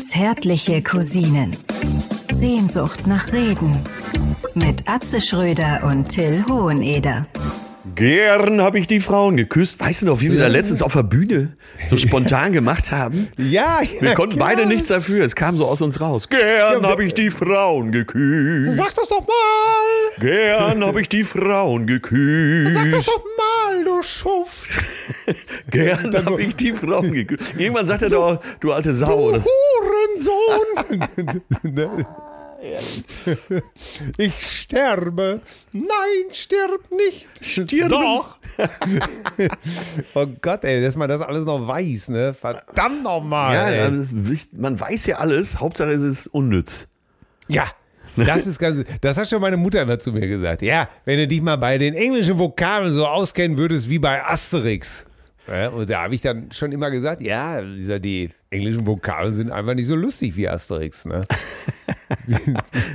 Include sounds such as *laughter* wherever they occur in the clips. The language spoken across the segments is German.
Zärtliche Cousinen. Sehnsucht nach Reden. Mit Atze Schröder und Till Hoheneder. Gern habe ich die Frauen geküsst. Weißt du noch, wie wir da letztens auf der Bühne so spontan gemacht haben? *laughs* Ja, ja Wir konnten klar. beide nichts dafür. Es kam so aus uns raus. Gern habe ich die Frauen geküsst. Sag das doch mal! Gern habe ich die Frauen geküsst. Sag das doch mal, Schuft! *laughs* Gern habe ich die Frauen geküsst. Irgendwann sagt er doch, du alte Sau. Du Hurensohn! *laughs* ich sterbe. Nein, stirb nicht. Stirben. Doch. oh Gott, ey, dass man das alles noch weiß, ne? Verdammt nochmal. Ja, also, man weiß ja alles. Hauptsache es ist unnütz. Ja, das ist ganz, das hat schon meine Mutter immer zu mir gesagt. Ja, wenn du dich mal bei den englischen Vokabeln so auskennen würdest wie bei Asterix. Ja, und da habe ich dann schon immer gesagt, ja, dieser, die englischen Vokabeln sind einfach nicht so lustig wie Asterix. Ne? *laughs*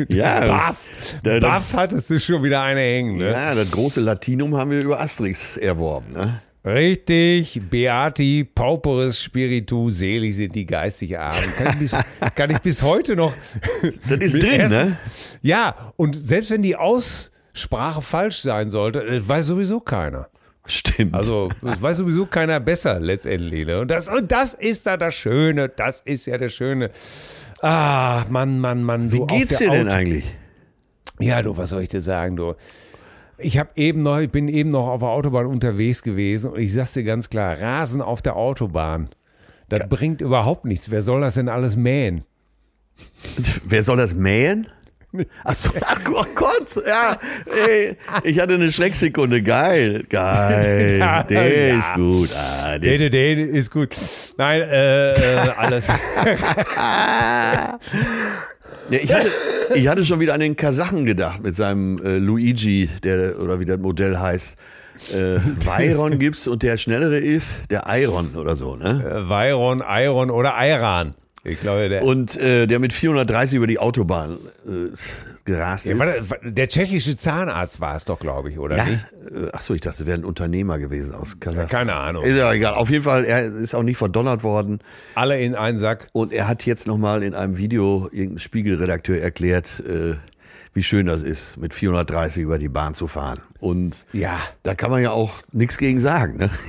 Ja, Baff, Da- Baff hattest du schon wieder eine hängen. Ne? ja, das große Latinum haben wir über Asterix erworben. Ne? Richtig, Beati, Pauperis Spiritu, selig sind die geistig Armen. Kann ich bis, *laughs* kann ich bis heute noch. Das ist drin, Erstens- ne? Ja, und selbst wenn die Aussprache falsch sein sollte, das weiß sowieso keiner. Stimmt. Also, das weiß sowieso keiner besser letztendlich. Ne? Und, das, und das ist da das Schöne, das ist ja das Schöne. Ah, Mann, Mann, Mann. Du, Wie geht's dir denn eigentlich? ja, du, was soll ich dir sagen, du? Ich habe eben noch, ich bin eben noch auf der Autobahn unterwegs gewesen und ich sag's dir ganz klar, Rasen auf der Autobahn, das bringt überhaupt nichts. Wer soll das denn alles mähen? *laughs* Wer soll das mähen? Ach so, ach oh Gott, ja, ey, ich hatte eine Schrecksekunde, geil, geil, *laughs* Ja, der ja. ist gut, ah, der Den, ist, den ist gut. Nein, äh, äh alles. *laughs* ja, ich, hatte, ich hatte schon wieder an den Kasachen gedacht mit seinem äh, Luigi, der, oder wie das Modell heißt, äh, *laughs* Veyron gibt's und der schnellere ist, der Iron oder so, ne? Veyron, Iron oder Iran. Ich glaube, der. Und äh, der mit 430 über die Autobahn äh, gerast Ja, ist. der tschechische Zahnarzt war es doch, glaube ich, oder Ja, nicht? äh, ach so, ich dachte, es wäre ein Unternehmer gewesen aus Kasachstan. Keine Ahnung. Ist ja egal. Auf jeden Fall, er ist auch nicht verdonnert worden. Alle in einen Sack. Und er hat jetzt nochmal in einem Video irgendein Spiegelredakteur erklärt, äh, wie schön das ist, mit 430 über die Bahn zu fahren. Und Ja. da kann man ja auch nichts gegen sagen. Ne? *laughs*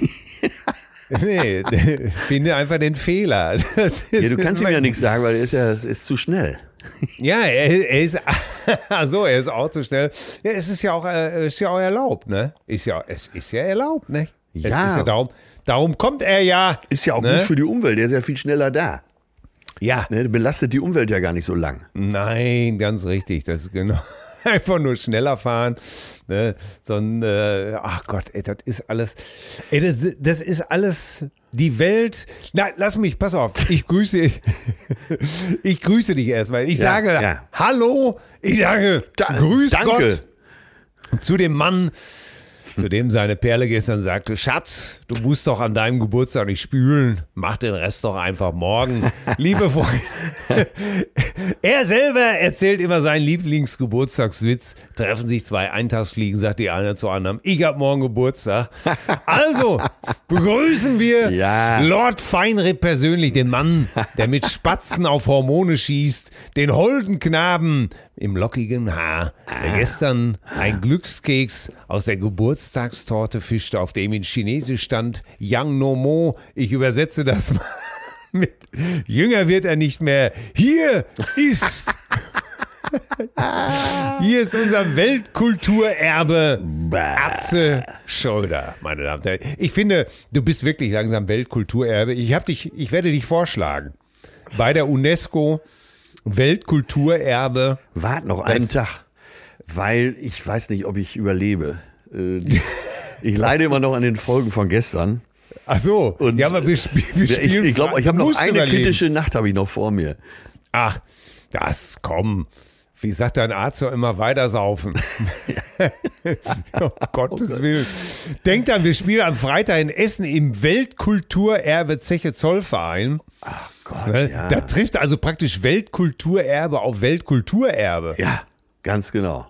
Nee, *laughs* finde einfach den Fehler. Ja, du kannst ihm ja nichts sagen, weil er ist ja ist zu schnell. Ja, er, er ist, *laughs* so, er ist auch zu schnell. Ja, es ist ja auch, äh, ist ja auch erlaubt, ne? Ist ja, es ist ja erlaubt, ne? Ja. Ja darum, darum kommt er ja. Ist ja auch ne? gut für die Umwelt, der ist ja viel schneller da. Ja. Ne? Belastet die Umwelt ja gar nicht so lang. Nein, ganz richtig. Das ist genau. *laughs* Einfach nur schneller fahren. Ne? So ein, äh, ach Gott, ey, das ist alles. Ey, das, das ist alles. Die Welt. Nein, lass mich, pass auf. Ich grüße, *laughs* ich grüße dich erstmal. Ich Ja, sage ja. Hallo. Ich sage Da- Grüß danke. Gott zu dem Mann, *laughs* zu dem seine Perle gestern sagte, Schatz, du musst doch an deinem Geburtstag nicht spülen, mach den Rest doch einfach morgen. *laughs* Liebe Freunde, *laughs* er selber erzählt immer seinen Lieblingsgeburtstagswitz. Treffen sich zwei Eintagsfliegen, sagt die eine zur anderen, ich hab morgen Geburtstag. Also, begrüßen wir Ja. Lord Feinripp persönlich, den Mann, der mit Spatzen auf Hormone schießt, den holden Knaben im lockigen Haar, der gestern ein Glückskeks aus der Geburtstagstorte fischte, auf dem in Chinesisch stand Yang No Mo. Ich übersetze das mal *laughs* mit Jünger wird er nicht mehr. Hier ist *laughs* hier ist unser Weltkulturerbe Atze Schröder, meine Damen und Herren. Ich finde, du bist wirklich langsam Weltkulturerbe. Ich, hab dich, ich werde dich vorschlagen. Bei der UNESCO Weltkulturerbe. Wart noch einen Tag, weil ich weiß nicht, ob ich überlebe. Äh, Ich leide immer noch an den Folgen von gestern. Ach so. Und ja, aber wir, sp wir Ich, spielen. ich glaube, ich habe Du noch musst eine überleben. kritische Nacht habe ich noch vor mir. Ach, das komm. Wie sagt dein Arzt doch immer weiter saufen? *laughs* um Gottes Willen. Denkt an, wir spielen am Freitag in Essen im Weltkulturerbe Zeche Zollverein. Ach Gott, Ne? ja. Da trifft also praktisch Weltkulturerbe auf Weltkulturerbe. ja, ganz genau.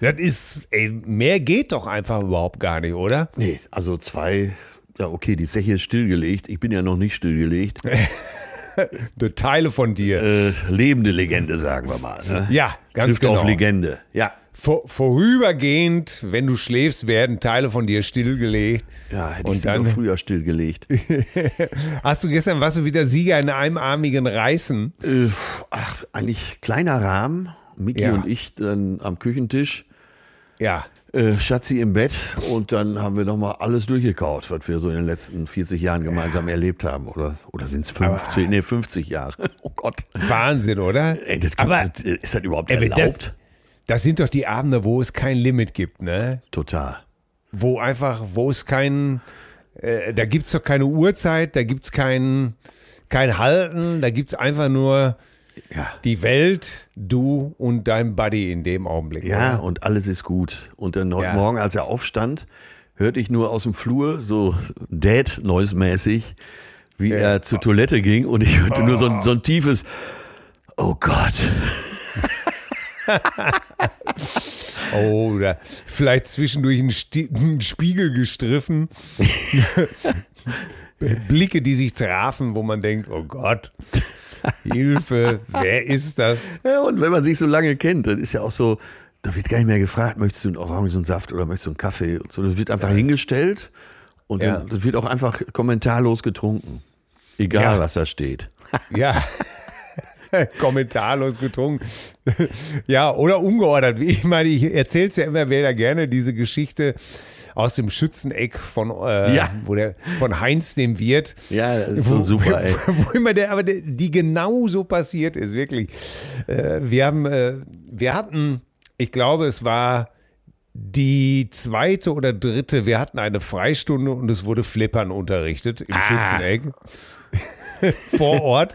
Das ist, ey, mehr geht doch einfach überhaupt gar nicht, oder? Nee, also zwei, ja okay, die Zeche ist stillgelegt. Ich bin ja noch nicht stillgelegt. *laughs* De Teile von dir. Äh, lebende Legende, sagen wir mal. Ne? Ja, ganz Trifft genau. auf Legende. Ja. Vor, vorübergehend, wenn du schläfst, werden Teile von dir stillgelegt. Ja, hätte Und ich dann- früher stillgelegt. *laughs* Hast du gestern, warst du wieder Sieger in einem armigen Reißen? Äh, ach, eigentlich kleiner Rahmen. Miki Ja. und ich dann am Küchentisch. Ja. Äh, Schatzi im Bett und dann haben wir nochmal alles durchgekaut, was wir so in den letzten 40 Jahren gemeinsam erlebt haben. Oder, oder sind es 50? Nee, 50 Jahre. *laughs* Oh Gott. Wahnsinn, oder? Ey, das Aber ist das überhaupt Ey, erlaubt? das sind doch die Abende, wo es kein Limit gibt, ne? Total. Wo einfach, wo es kein, äh, da gibt es doch keine Uhrzeit, da gibt es kein, kein Halten, da gibt es einfach nur Ja. die Welt, du und dein Buddy in dem Augenblick. Ja, oder? und alles ist gut. Und dann heute Ja. Morgen, als er aufstand, hörte ich nur aus dem Flur so Dad-Noise-mäßig, wie er zur Toilette ging und ich hörte nur so ein, so ein tiefes Oh Gott. Oh, *laughs* oder vielleicht zwischendurch einen, Sti einen Spiegel gestriffen. *laughs* Blicke, die sich trafen, wo man denkt, oh Gott, Hilfe, wer ist das? Ja, und wenn man sich so lange kennt, dann ist ja auch so, da wird gar nicht mehr gefragt, möchtest du einen Orangensaft oder möchtest du einen Kaffee und so. Das wird einfach hingestellt und Ja. dann, das wird auch einfach kommentarlos getrunken. Egal, Ja. was da steht. Ja. *laughs* *laughs* Kommentarlos getrunken. ja, oder ungeordert. Ich meine, ich erzähle es ja immer wieder gerne, diese Geschichte aus dem Schützeneck von, äh, Ja. wo der, von Heinz dem Wirt. Ja, das ist so super, ey. *laughs* Wo immer der, aber der, die genau so passiert ist, wirklich. Äh, wir haben, äh, wir hatten, ich glaube, es war die zweite oder dritte, wir hatten eine Freistunde und es wurde Flippern unterrichtet im Schützeneck *laughs* vor Ort.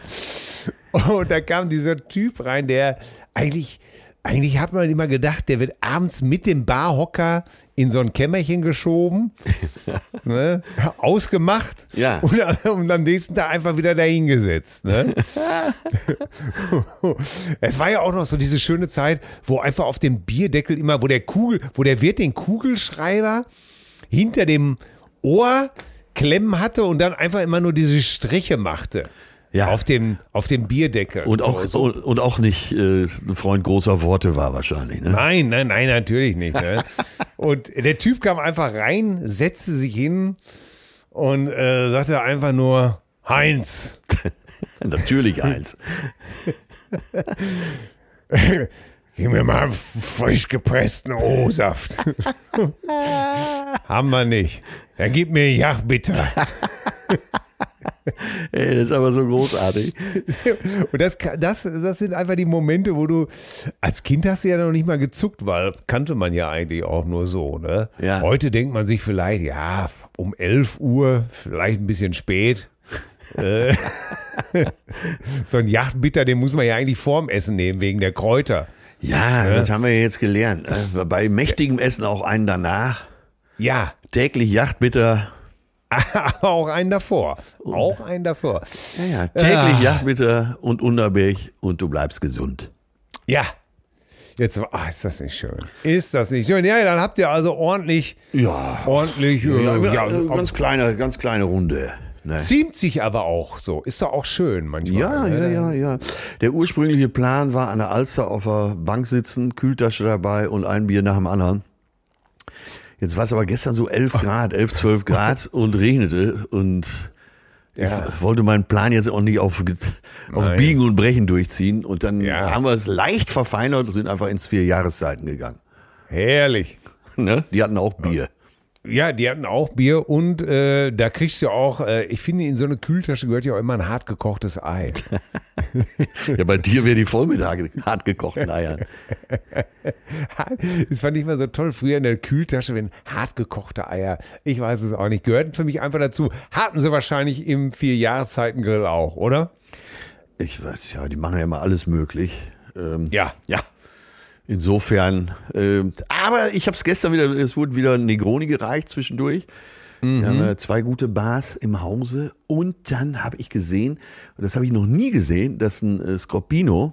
Und da kam dieser Typ rein, der eigentlich, eigentlich hat man immer gedacht, der wird abends mit dem Barhocker in so ein Kämmerchen geschoben, *laughs* ne, ausgemacht Ja. und, und am nächsten Tag einfach wieder dahingesetzt. Ne? *laughs* es war ja auch noch so diese schöne Zeit, wo einfach auf dem Bierdeckel immer, wo der Kugel, wo der Wirt den Kugelschreiber hinter dem Ohr klemmen hatte und dann einfach immer nur diese Striche machte. Ja. Auf dem, auf dem Bierdeckel. Und auch, so. und, auch nicht äh, ein Freund großer Worte war wahrscheinlich. Ne? Nein, nein, nein, natürlich nicht. Ne? *laughs* und der Typ kam einfach rein, setzte sich hin und äh, sagte einfach nur, Heinz, *laughs* Natürlich eins. *laughs* gib mir mal einen frisch gepressten O-Saft. Haben wir nicht. Dann gib mir Jachbitter. *laughs* Ey, das ist aber so großartig. *laughs* Und das, das, das sind einfach die Momente, wo du, als Kind hast du ja noch nicht mal gezuckt, weil kannte man ja eigentlich auch nur so. Ne? Ja. Heute denkt man sich vielleicht, ja, um 11 Uhr, vielleicht ein bisschen spät. Äh, *laughs* so ein Yachtbitter, den muss man ja eigentlich vorm Essen nehmen, wegen der Kräuter. Ja, das haben wir ja jetzt gelernt. ne? Bei mächtigem Essen auch einen danach. Ja, Täglich Yachtbitter. *laughs* auch einen davor. Auch einen davor. Ja, ja. Täglich Ah. Yachtbitter und Unterberg und du bleibst gesund. Ja. Jetzt, ah, ist das nicht schön? Ist das nicht schön? Ja, dann habt ihr also ordentlich, Ja. ordentlich, äh, Ja, ja, ja, ganz kleine, ganz kleine Runde. Ne? Ziemt sich aber auch so. Ist doch auch schön manchmal. Ja, ne? ja, ja, ja. Der ursprüngliche Plan war an der Alster auf der Bank sitzen, Kühltasche dabei und ein Bier nach dem anderen. Jetzt war es aber gestern so 11 Grad, 11, 12 Grad *laughs* und regnete und Ja. ich wollte meinen Plan jetzt auch nicht auf, auf. Biegen und Brechen durchziehen und dann Ja. haben wir es leicht verfeinert und sind einfach ins vier Jahreszeiten gegangen. Herrlich. Ne? Die hatten auch Bier. Ja, die hatten auch Bier und äh, da kriegst du auch, äh, ich finde, in so eine Kühltasche gehört ja auch immer ein hart gekochtes Ei. *laughs* *laughs* Ja, bei dir wäre die voll mit hart gekochten Eiern. Das fand ich immer so toll. Früher in der Kühltasche, wenn hart gekochte Eier, ich weiß es auch nicht, gehörten für mich einfach dazu. Hatten sie wahrscheinlich im Vier-Jahreszeiten-Grill auch, oder? Ich weiß, ja, die machen ja immer alles möglich. Ähm, Ja. Ja. Insofern, ähm, aber ich habe es gestern wieder, es wurde wieder Negroni gereicht zwischendurch. Wir haben zwei gute Bars im Hause und dann habe ich gesehen, und das habe ich noch nie gesehen, dass ein äh, Scorpino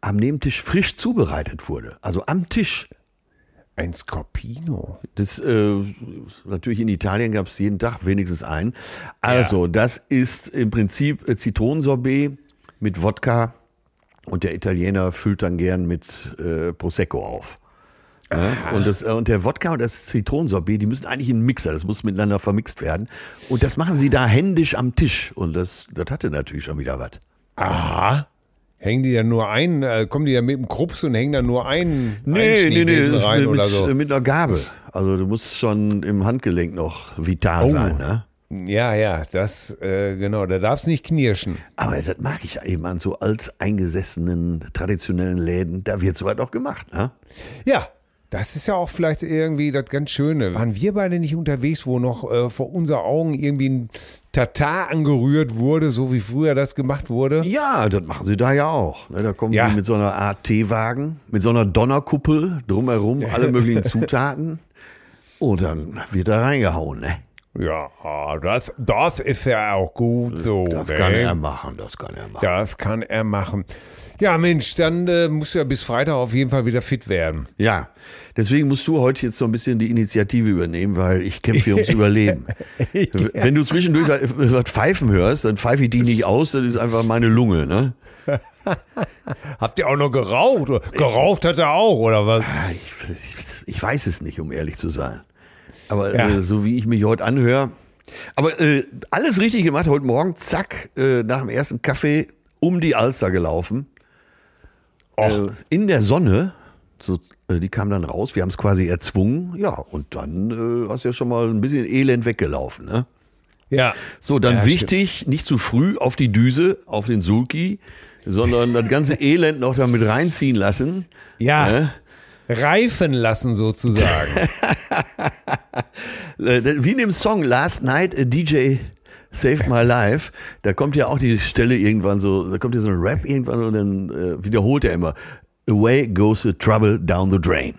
am Nebentisch frisch zubereitet wurde. Also am Tisch. Ein Scorpino. Das, äh, natürlich in Italien gab es jeden Tag wenigstens einen. Also, das ist im Prinzip äh, Zitronensorbet mit Wodka und der Italiener füllt dann gern mit äh, Prosecco auf. Ja, und, das, äh, und der Wodka und das Zitronensorbet, die müssen eigentlich in einen Mixer, das muss miteinander vermixt werden. Und das machen sie da händisch am Tisch. Und das, das hatte natürlich schon wieder was. Aha. Hängen die dann nur ein, äh, kommen die dann mit dem Krups und hängen dann nur ein, ein Nee, nee, nee, rein mit, oder so? mit einer Gabel. Also du musst schon im Handgelenk noch vital Oh. sein. Ne? Ja, ja, das, äh, genau, da darf es nicht knirschen. Aber das mag ich eben an so alteingesessenen, traditionellen Läden. Da wird sowas auch gemacht. Ne? Ja, das ist ja auch vielleicht irgendwie das ganz Schöne. Waren wir beide nicht unterwegs, wo noch äh, vor unseren Augen irgendwie ein Tatar angerührt wurde, so wie früher das gemacht wurde? Ja, das machen sie da ja auch. Ne, Da kommen Ja. die mit so einer Art Teewagen, mit so einer Donnerkuppel drumherum, *laughs* alle möglichen Zutaten. Und dann wird da reingehauen. Ne? Ja, das, das ist ja auch gut so. Das ne? kann er machen, das kann er machen. Das kann er machen. Ja, Mensch, dann äh, muss er bis Freitag auf jeden Fall wieder fit werden. Ja, deswegen musst du heute jetzt so ein bisschen die Initiative übernehmen, weil ich kämpfe hier ums Überleben. *laughs* Wenn du zwischendurch was pfeifen hörst, dann pfeife ich die nicht aus, das ist einfach meine Lunge. Ne? *laughs* Habt ihr auch noch geraucht? Geraucht hat er auch, oder was? Ah, Ich, ich, ich weiß es nicht, um ehrlich zu sein. Aber Ja. äh, so wie ich mich heute anhöre. Aber äh, alles richtig gemacht heute Morgen, zack, äh, nach dem ersten Kaffee um die Alster gelaufen. Äh, in der Sonne, so, äh, die kam dann raus, wir haben es quasi erzwungen, ja, und dann äh, hast du ja schon mal ein bisschen elend weggelaufen. Ne? Ja. So, dann Ja, wichtig, nicht zu früh auf die Düse, auf den Sulki, sondern das ganze Elend noch damit reinziehen lassen. Ja. Ne? Reifen lassen sozusagen. *laughs* Äh, wie in dem Song Last Night a DJ Saved My Life, da kommt ja auch die Stelle irgendwann so, da kommt ja so ein Rap irgendwann und dann äh, wiederholt er immer Away goes the trouble down the drain.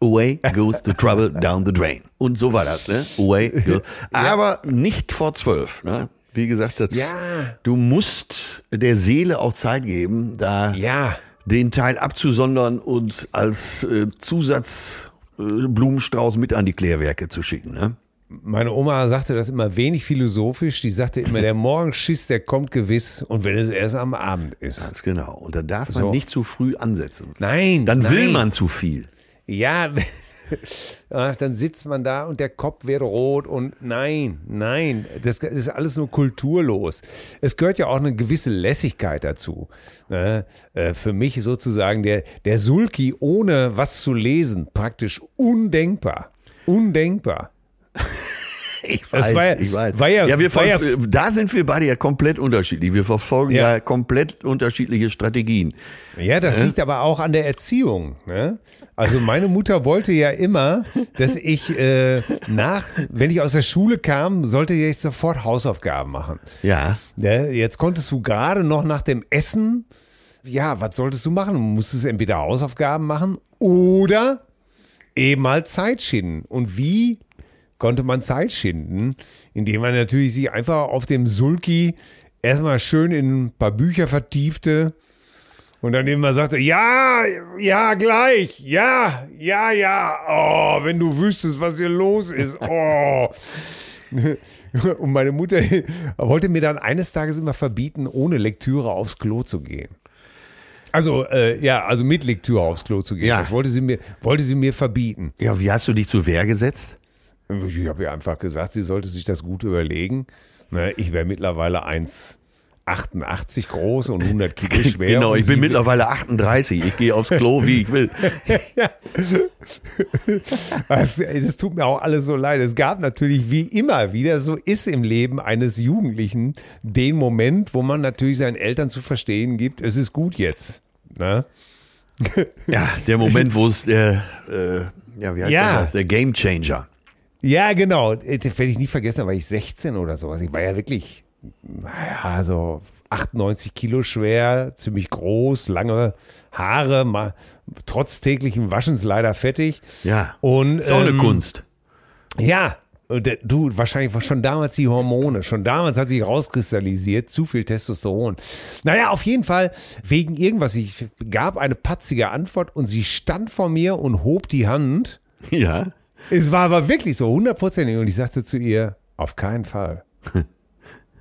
Away goes the trouble down the drain. Und so war das, ne? Away goes. *laughs* Aber nicht vor zwölf, ne? Wie gesagt, das, Ja. du musst der Seele auch Zeit geben, da ja. den Teil abzusondern und als äh, Zusatz äh, mit an die Klärwerke zu schicken. Ne? Meine Oma sagte das immer wenig philosophisch. Die sagte immer, der Morgenschiss, der kommt gewiss und wenn es erst am Abend ist. Ganz genau. Und da darf man So. nicht zu früh ansetzen. Nein, Dann will nein. man zu viel. Ja, *laughs* ach, dann sitzt man da und der Kopf wird rot und nein, nein, das ist alles nur kulturlos. Es gehört ja auch eine gewisse Lässigkeit dazu. Ne? Äh, Für mich sozusagen der, der Sulki ohne was zu lesen, praktisch undenkbar. Undenkbar. Ich weiß, war ja- ich weiß. war ja- wir war ja- da sind wir beide ja komplett unterschiedlich. Wir verfolgen ja, Ja. komplett unterschiedliche Strategien. Ja, das liegt aber auch an der Erziehung. Ne? Also meine Mutter wollte ja immer, dass ich äh, nach, wenn ich aus der Schule kam, sollte ich sofort Hausaufgaben machen. Ja. Ne? Jetzt konntest du gerade noch nach dem Essen, ja, was solltest du machen? Du musstest entweder Hausaufgaben machen oder eben mal Zeit schinden. Und wie konnte man Zeit schinden? Indem man natürlich sich einfach auf dem Sulki erstmal schön in ein paar Bücher vertiefte und dann immer sagte, ja, ja, gleich, ja, ja, ja, oh, wenn du wüsstest, was hier los ist, *laughs* oh. *laughs* Und meine Mutter wollte mir dann eines Tages immer verbieten, ohne Lektüre aufs Klo zu gehen. Also, äh, ja, also mit Lektüre aufs Klo zu gehen. Ja. Das wollte sie mir, wollte sie mir verbieten. Ja, wie hast du dich zur Wehr gesetzt? Ich habe ihr einfach gesagt, sie sollte sich das gut überlegen. Ne, ich wäre mittlerweile 1,88 groß und 100 *laughs* Kilo schwer. genau, ich bin mittlerweile 38. Ich gehe aufs Klo, wie ich will. *laughs* Das, das tut mir auch alles so leid. Es gab natürlich, wie immer wieder so ist im Leben eines Jugendlichen, den Moment, wo man natürlich seinen Eltern zu verstehen gibt, es ist gut jetzt. Ne? Ja, der Moment, wo es der, äh, ja, wie heißt Ja. das? Der Game Changer. Ja, genau. Das werde ich nie vergessen, da war ich 16 oder sowas. Ich war ja wirklich, naja, so 98 Kilo schwer, ziemlich groß, lange Haare, mal, trotz täglichen Waschens leider fettig. Ja. Und, Ist auch eine ähm, Kunst. Ja, und du, wahrscheinlich war schon damals die Hormone, schon damals hat sich rauskristallisiert, zu viel Testosteron. Naja, auf jeden Fall, wegen irgendwas, ich gab eine patzige Antwort und sie stand vor mir und hob die Hand Ja. Es war aber wirklich so, hundertprozentig. Und ich sagte zu ihr, auf keinen Fall. *laughs*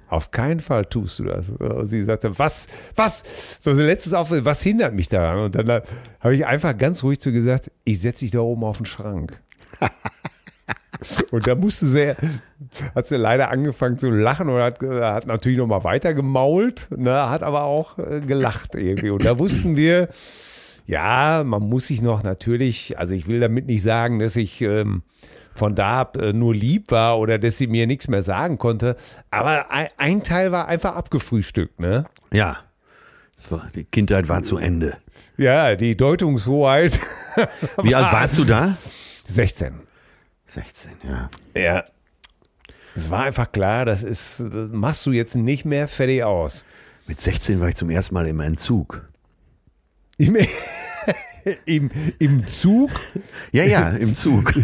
Auf keinen Fall tust du das. Und sie sagte, was, was? So, so letztes auf, was hindert mich daran? Und dann habe ich einfach ganz ruhig zu gesagt, ich setze dich da oben auf den Schrank. *laughs* Und da musste sie, hat sie leider angefangen zu lachen und hat, hat natürlich nochmal weiter gemault, ne, hat aber auch äh, gelacht irgendwie. Und da wussten wir, ja, man muss sich noch natürlich, also ich will damit nicht sagen, dass ich ähm, von da ab äh, nur lieb war oder dass sie mir nichts mehr sagen konnte, aber ein, ein Teil war einfach abgefrühstückt, ne? Ja. War, die Kindheit war zu Ende. Ja, die Deutungshoheit. *laughs* Wie alt warst du da? 16. 16, ja. Ja. Es war einfach klar, das ist, das machst du jetzt nicht mehr fertig aus. Mit 16 war ich zum ersten Mal im Entzug. Im, *laughs* im, im Zug? Ja, ja, im Zug. *laughs*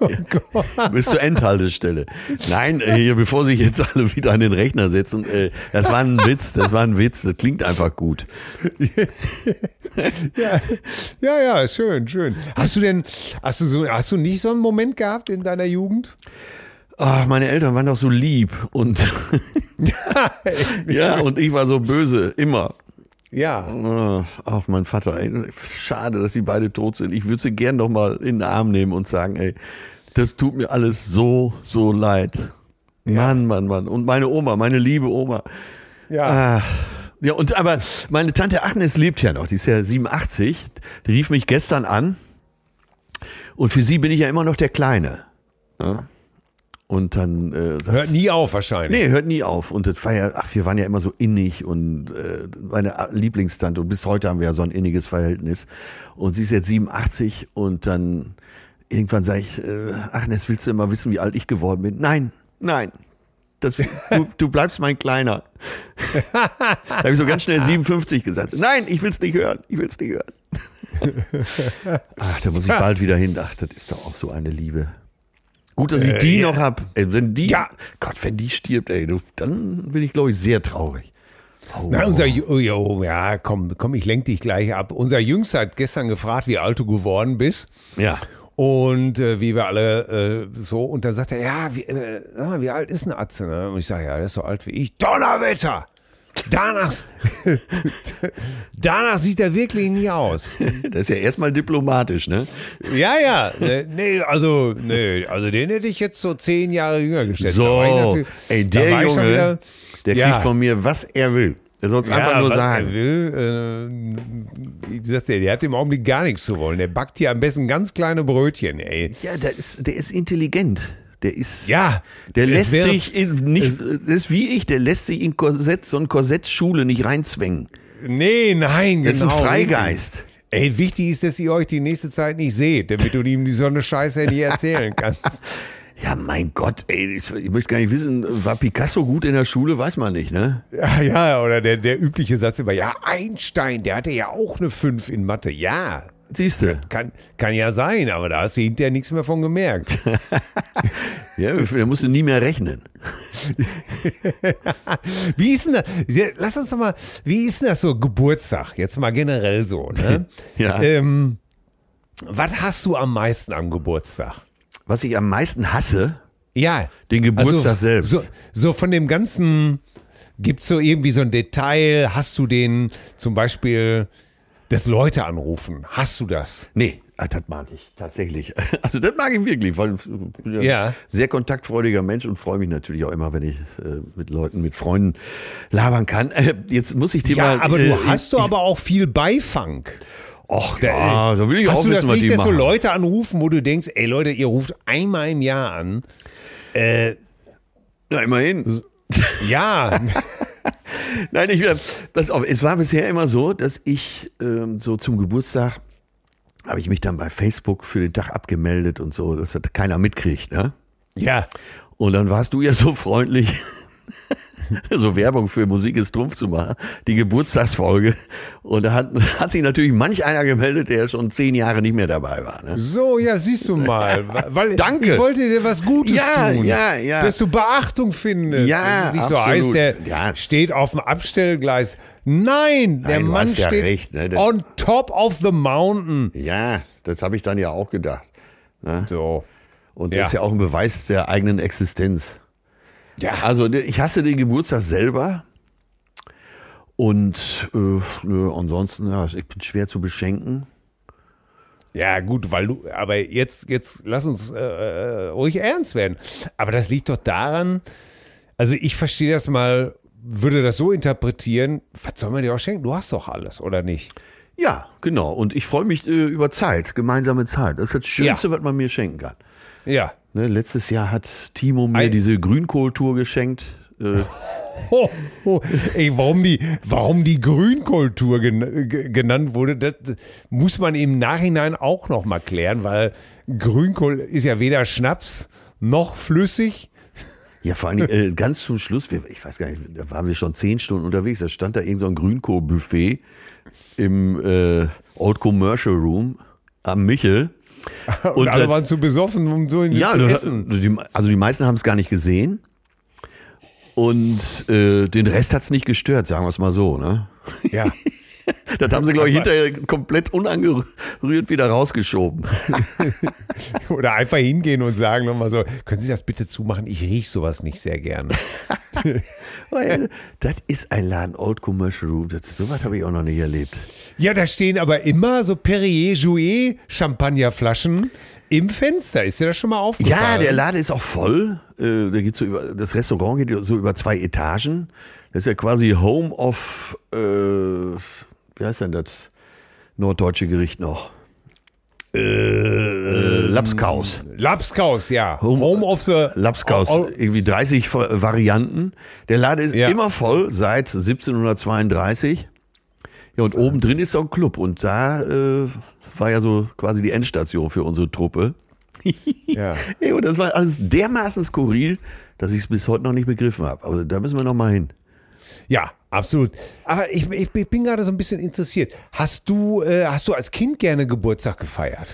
Oh Gott. Bis zur Endhaltestelle. Nein, äh, hier, bevor sich jetzt alle wieder an den Rechner setzen, äh, das war ein Witz, das war ein Witz, das klingt einfach gut. *laughs* Ja, ja, ja, schön, schön. Hast du denn, hast du so, hast du nicht so einen Moment gehabt in deiner Jugend? Ach, meine Eltern waren doch so lieb und ja, und ich war so böse, immer. Ja. Ach, mein Vater, ey, schade, dass sie beide tot sind. Ich würde sie gern noch mal in den Arm nehmen und sagen, ey, das tut mir alles so, so leid. Mann, Mann, Mann. Und meine Oma, meine liebe Oma. Ja. Ah, ja, und aber meine Tante Agnes lebt ja noch, die ist ja 87. Die rief mich gestern an. Und für sie bin ich ja immer noch der Kleine. Ja? Und dann äh, Hört nie auf wahrscheinlich. Nee, hört nie auf. Und das war ja, ach, wir waren ja immer so innig und äh, meine Lieblingstante und bis heute haben wir ja so ein inniges Verhältnis. Und sie ist jetzt 87 und dann irgendwann sage ich, äh, Agnes, willst du immer wissen, wie alt ich geworden bin? Nein, nein. Das, du, du bleibst mein Kleiner. da habe ich so ganz schnell 57 gesagt. Nein, ich will es nicht hören. Ich will es nicht hören. Ach, da muss ich *laughs* bald wieder hin. Ach, das ist doch auch so eine Liebe. Gut, dass ich Äh, die ja. noch hab. Ey, wenn die, Ja. Gott, wenn die stirbt, ey, du, dann bin ich, glaube ich, sehr traurig. Oh, Na, unser, oh, jo, ja, komm, komm, ich lenk dich gleich ab. Unser Jüngster hat gestern gefragt, wie alt du geworden bist. ja. Und äh, wie wir alle äh, so, und dann sagt er, ja, wie, äh, sag mal, wie alt ist ein Atze? Ne? Und ich sage, ja, der ist so alt wie ich. Donnerwetter! Danach, danach sieht er wirklich nie aus. Das ist ja erstmal diplomatisch, ne? Ja, ja, ne, nee, also, nee, also den hätte ich jetzt so zehn Jahre jünger ich So, ey, der Junge, wieder- der Ja. kriegt von mir, was er will. Er soll es einfach ja, nur was sagen. Er will, äh, ich sag's dir, der hat im Augenblick gar nichts zu wollen. Der backt hier am besten ganz kleine Brötchen, ey. Ja, der ist, der ist intelligent. Der ist, Ja, der lässt wäre- sich in, nicht, das ist wie ich, der lässt sich in Korsett, so ein Korsettschule nicht reinzwängen. Nee, nein, Der ist ein genau. Freigeist. Ey, wichtig ist, dass ihr euch die nächste Zeit nicht seht, damit du ihm die so eine Scheiße nicht erzählen kannst. *laughs* Ja, mein Gott, ey, ich, ich möchte gar nicht wissen, war Picasso gut in der Schule? Weiß man nicht, ne? Ja, ja, oder der, der übliche Satz immer, ja, Einstein, der hatte ja auch eine 5 in Mathe. Ja, Siehst du? kann, kann ja sein, aber da hast du hinterher nichts mehr von gemerkt. *laughs* Ja, der musste nie mehr rechnen. *laughs* Wie ist denn das? Lass uns doch mal, wie ist denn das so Geburtstag? Jetzt mal generell so, ne? *laughs* Ja. Ähm, was hast du am meisten am Geburtstag? Was ich am meisten hasse, Ja. Den Geburtstag selbst. So, so von dem ganzen, gibt es so irgendwie so ein Detail? Hast du den zum Beispiel, dass Leute anrufen? Hast du das? nee, ah, das mag ich tatsächlich. *laughs* Also das mag ich wirklich, weil ich bin ja Ja. ein sehr kontaktfreudiger Mensch und freue mich natürlich auch immer, wenn ich äh, mit Leuten, mit Freunden labern kann. *laughs* Äh, jetzt muss ich dir Ja, mal. aber äh, du hast doch aber auch viel Beifang. Och, ja, da will ich auch du das wissen, was nicht, die dass so machen. Leute anrufen, wo du denkst, ey Leute, ihr ruft einmal im Jahr an? Äh, Ja, immerhin. ja, *laughs* Nein, ich, pass auf, es war bisher immer so, dass ich ähm, so zum Geburtstag habe ich mich dann bei Facebook für den Tag abgemeldet und so, dass das keiner mitkriegt, ne? ja. Und dann warst du ja so freundlich, *laughs* so Werbung für Musik ist Trumpf zu machen, die Geburtstagsfolge. Und da hat, hat sich natürlich manch einer gemeldet, der schon zehn Jahre nicht mehr dabei war. Ne? So, ja, siehst du mal. *laughs* Weil Danke. Ich wollte dir was Gutes Ja, tun. ja, ja. Dass du Beachtung findest. Ja, Dass es nicht so absolut. heißt, der Ja. steht auf dem Abstellgleis. Nein, der Nein, du Mann ja steht recht, ne? Das- on top of the mountain. Ja, Das habe ich dann ja auch gedacht. Ne? So. Und Ja. das ist ja auch ein Beweis der eigenen Existenz. Ja. Also ich hasse den Geburtstag selber. Und äh, nö, ansonsten, ja, ich bin schwer zu beschenken. Ja, gut, weil du, aber jetzt, jetzt lass uns äh, äh, ruhig ernst werden. Aber das liegt doch daran, also ich verstehe das mal, würde das so interpretieren, was soll man dir auch schenken? Du hast doch alles, oder nicht? Ja, genau. Und ich freue mich äh, über Zeit, gemeinsame Zeit. Das ist das Schönste, was man mir schenken kann. Ja. Ne, letztes Jahr hat Timo mir Ei. diese Grünkohltour geschenkt. Äh, *laughs* Oh, oh, ey, warum die, warum die Grünkultur gen, ge- genannt wurde, das muss man im Nachhinein auch noch mal klären, weil Grünkohl ist ja weder Schnaps noch flüssig. ja, vor allem äh, ganz zum Schluss, wir, ich weiß gar nicht, da waren wir schon zehn Stunden unterwegs, da stand da irgend so ein Grünkohlbuffet im äh, Old Commercial Room am Michel. *laughs* Und, alle als- waren zu besoffen, um so in Ja, zu essen. die, also die meisten haben es gar nicht gesehen. Und äh, den Rest hat es nicht gestört, sagen wir es mal so. Ne? *laughs* Ja. *laughs* Das haben sie, glaube ich, hinterher komplett unangerührt wieder rausgeschoben. Oder einfach hingehen und sagen nochmal so, können Sie das bitte zumachen? Ich rieche sowas nicht sehr gerne. Weil, das ist ein Laden, Old Commercial Room. Das, sowas habe ich auch noch nicht erlebt. Ja, da stehen aber immer so Perrier Jouet Champagnerflaschen im Fenster. Ist dir das schon mal aufgefallen? Ja, der Laden ist auch voll. Äh, der geht so über, das Restaurant geht so über zwei Etagen. Das ist ja quasi Home of, äh, wie heißt denn das norddeutsche Gericht noch? Äh, Lapskaus. Lapskaus, ja. Home- Home, of the Lapskaus, Oh, oh, irgendwie 30 Va- Varianten. Der Laden ist Ja. immer voll seit 1732. Ja, und oben drin ist so ein Club und da äh, war ja so quasi die Endstation für unsere Truppe. *laughs* ja. Ey, und das war alles dermaßen skurril, dass ich es bis heute noch nicht begriffen habe. Aber da müssen wir noch mal hin. ja, absolut. Aber ich, ich, ich bin gerade so ein bisschen interessiert. Hast du, äh, hast du als Kind gerne Geburtstag gefeiert?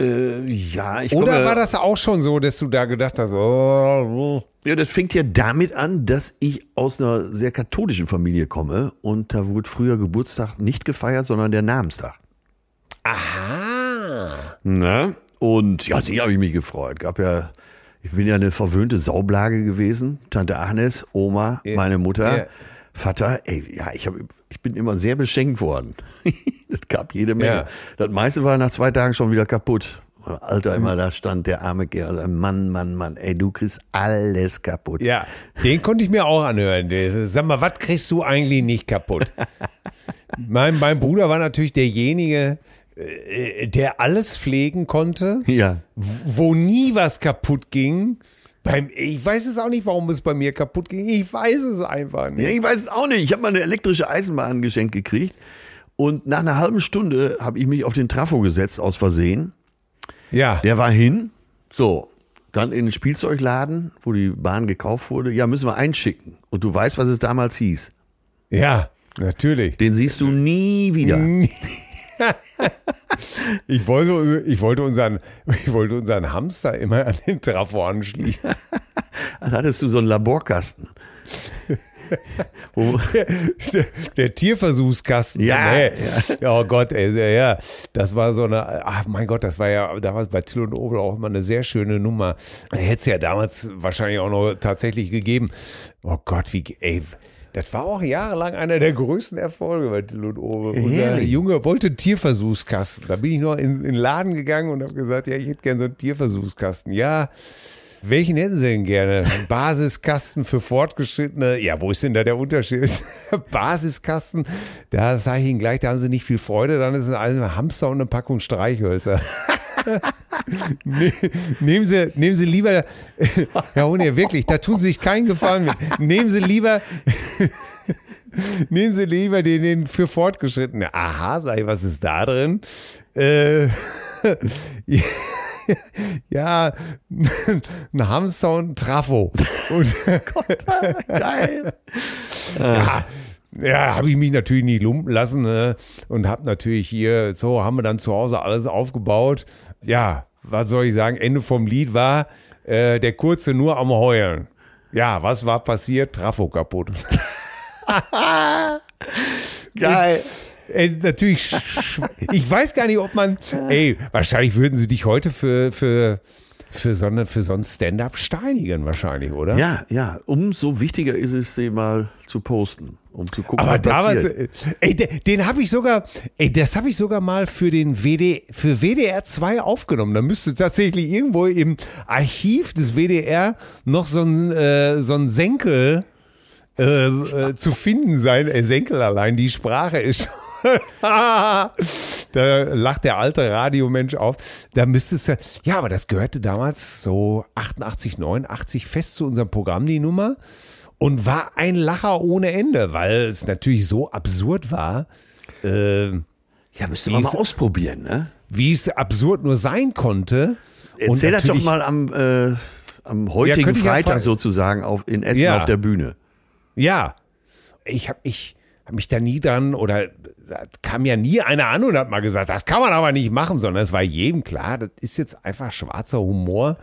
Äh, ja, ich Oder komme, war das auch schon so, dass du da gedacht hast, oh, Ja, das fängt ja damit an, dass ich aus einer sehr katholischen Familie komme und da wurde früher Geburtstag nicht gefeiert, sondern der Namenstag. aha. Ne? Und ja, sehr habe ich mich gefreut. Gab ja, ich bin ja eine verwöhnte Saublage gewesen. Tante Agnes, Oma, Ja. meine Mutter, Ja. Vater. Ey, ja, ich, hab, ich bin immer sehr beschenkt worden. *laughs* das gab jede Menge. Ja. Das meiste war nach zwei Tagen schon wieder kaputt. Mein Alter immer da stand, der arme Kerl. Mann, Mann, Mann, ey, du kriegst alles kaputt. Ja, den konnte ich mir auch anhören. Sag mal, was kriegst du eigentlich nicht kaputt? *laughs* mein, mein Bruder war natürlich derjenige, äh, der alles pflegen konnte, Ja. wo nie was kaputt ging. Beim, ich weiß es auch nicht, warum es bei mir kaputt ging. Ich weiß es einfach Ja, nicht. ich weiß es auch nicht. Ich habe mal eine elektrische Eisenbahn geschenkt gekriegt. Und nach einer halben Stunde habe ich mich auf den Trafo gesetzt, aus Versehen. Ja, Der war hin, so, dann in den Spielzeugladen, wo die Bahn gekauft wurde. Ja, müssen wir einschicken. Und du weißt, was es damals hieß. ja, natürlich. Den siehst du nie wieder. *laughs* Ich wollte, ich wollte, unseren, ich wollte unseren Hamster immer an den Trafo anschließen. Dann hattest du so einen Laborkasten. *laughs* Der, der Tierversuchskasten. Ja, Nee. Oh Gott, ey, ja, ja. Das war so eine, ach mein Gott, das war ja damals bei Till und Obel auch immer eine sehr schöne Nummer. Hätte es ja damals wahrscheinlich auch noch tatsächlich gegeben. Oh Gott, wie, ey, das war auch jahrelang einer der größten Erfolge bei Till und Obel. Unser. Junge wollte einen Tierversuchskasten. Da bin ich noch in, in den Laden gegangen und habe gesagt, ja, ich hätte gerne so einen Tierversuchskasten. Ja, welchen hätten Sie denn gerne? Basiskasten für Fortgeschrittene? Ja, wo ist denn da der Unterschied? *laughs* Basiskasten, da sage ich Ihnen gleich, da haben Sie nicht viel Freude, dann ist es ein Hamster und eine Packung Streichhölzer. *laughs* *laughs* Ne- nehmen, Sie, nehmen Sie lieber, *laughs* Herr Hohne, wirklich, da tun Sie sich keinen Gefallen mit. Nehmen Sie lieber, *laughs* nehmen Sie lieber den, den für Fortgeschrittene. Aha, sag ich, was ist da drin? Äh, ja, ein Hamster und ein Trafo. Und geil. ja, ja habe ich mich natürlich nicht lumpen lassen ne? und habe natürlich hier, so haben wir dann zu Hause alles aufgebaut. Ja, was soll ich sagen? Ende vom Lied war äh, der Kurze nur am Heulen. Ja, was war passiert? Trafo kaputt. *laughs* Geil. ey, natürlich, sch- ich weiß gar nicht, ob man, ey, wahrscheinlich würden sie dich heute für, für, für so, eine, für so ein Stand-up steinigen, wahrscheinlich, oder? Ja, ja, umso wichtiger ist es, sie mal zu posten, um zu gucken, Aber was damals, passiert. äh, ey, de- den habe ich sogar, ey, das habe ich sogar mal für den WD, für WDR 2 aufgenommen. Da müsste tatsächlich irgendwo im Archiv des WDR noch so ein, äh, so ein Senkel äh, äh, zu finden sein. Äh, Senkel allein, die Sprache ist schon. *laughs* da lacht der alte Radiomensch auf. Da müsste es ja, ja, aber das gehörte damals so 88, 89 fest zu unserem Programm, die Nummer. Und war ein Lacher ohne Ende, weil es natürlich so absurd war, äh, Ja, müsste man mal ausprobieren, ne? wie es absurd nur sein konnte. Erzähl das doch mal am, äh, am heutigen ja Freitag fra- sozusagen auf, in Essen Ja. auf der Bühne. Ja, ich habe ich hab mich da nie dran oder kam ja nie einer an und hat mal gesagt, das kann man aber nicht machen, sondern es war jedem klar, das ist jetzt einfach schwarzer Humor.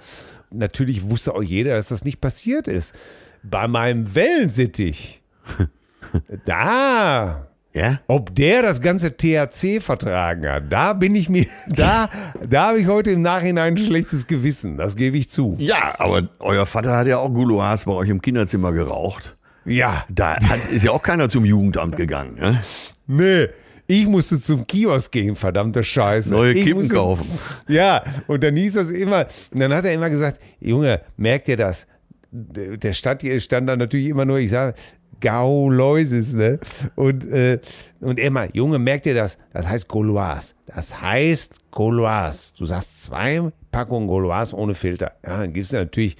Natürlich wusste auch jeder, dass das nicht passiert ist. Bei meinem Wellensittich, *laughs* da, Ja? ob der das ganze THC vertragen hat, da bin ich mir, *laughs* da, da habe ich heute im Nachhinein ein schlechtes Gewissen, das gebe ich zu. Ja, aber euer Vater hat ja auch Gouloirs bei euch im Kinderzimmer geraucht. Ja, Da hat, ist ja auch keiner zum Jugendamt gegangen. Ne? Nee, ich musste zum Kiosk gehen, verdammte Scheiße. Neue ich Kippen musste, kaufen. Ja, und dann hieß das immer, und dann hat er immer gesagt, Junge, merkt ihr das? Der stand, hier- stand da natürlich immer nur, ich sage, Gauloises, ne? Und, äh, und er immer, Junge, merkt ihr das? Das heißt Gaulois. Das heißt Gaulois. Du sagst zwei Packungen Gaulois ohne Filter. Ja, dann gibst du natürlich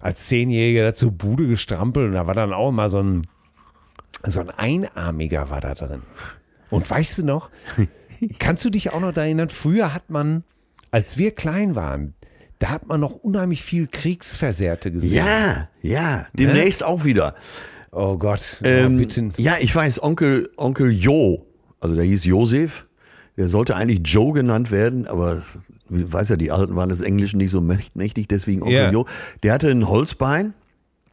als Zehnjähriger dazu Bude gestrampelt und da war dann auch immer so ein, so ein Einarmiger war da drin. Und weißt du noch, kannst du dich auch noch erinnern, früher hat man, als wir klein waren, da hat man noch unheimlich viel Kriegsversehrte gesehen. Ja, ja, demnächst auch wieder. Oh Gott, Ähm, oh, bitte. ja, ich weiß, Onkel, Onkel Jo, also der hieß Josef, der sollte eigentlich Joe genannt werden, aber ich weiß ja, die Alten waren des Englischen nicht so mächt- mächtig, deswegen Onkel Ja. Jo. Der hatte ein Holzbein,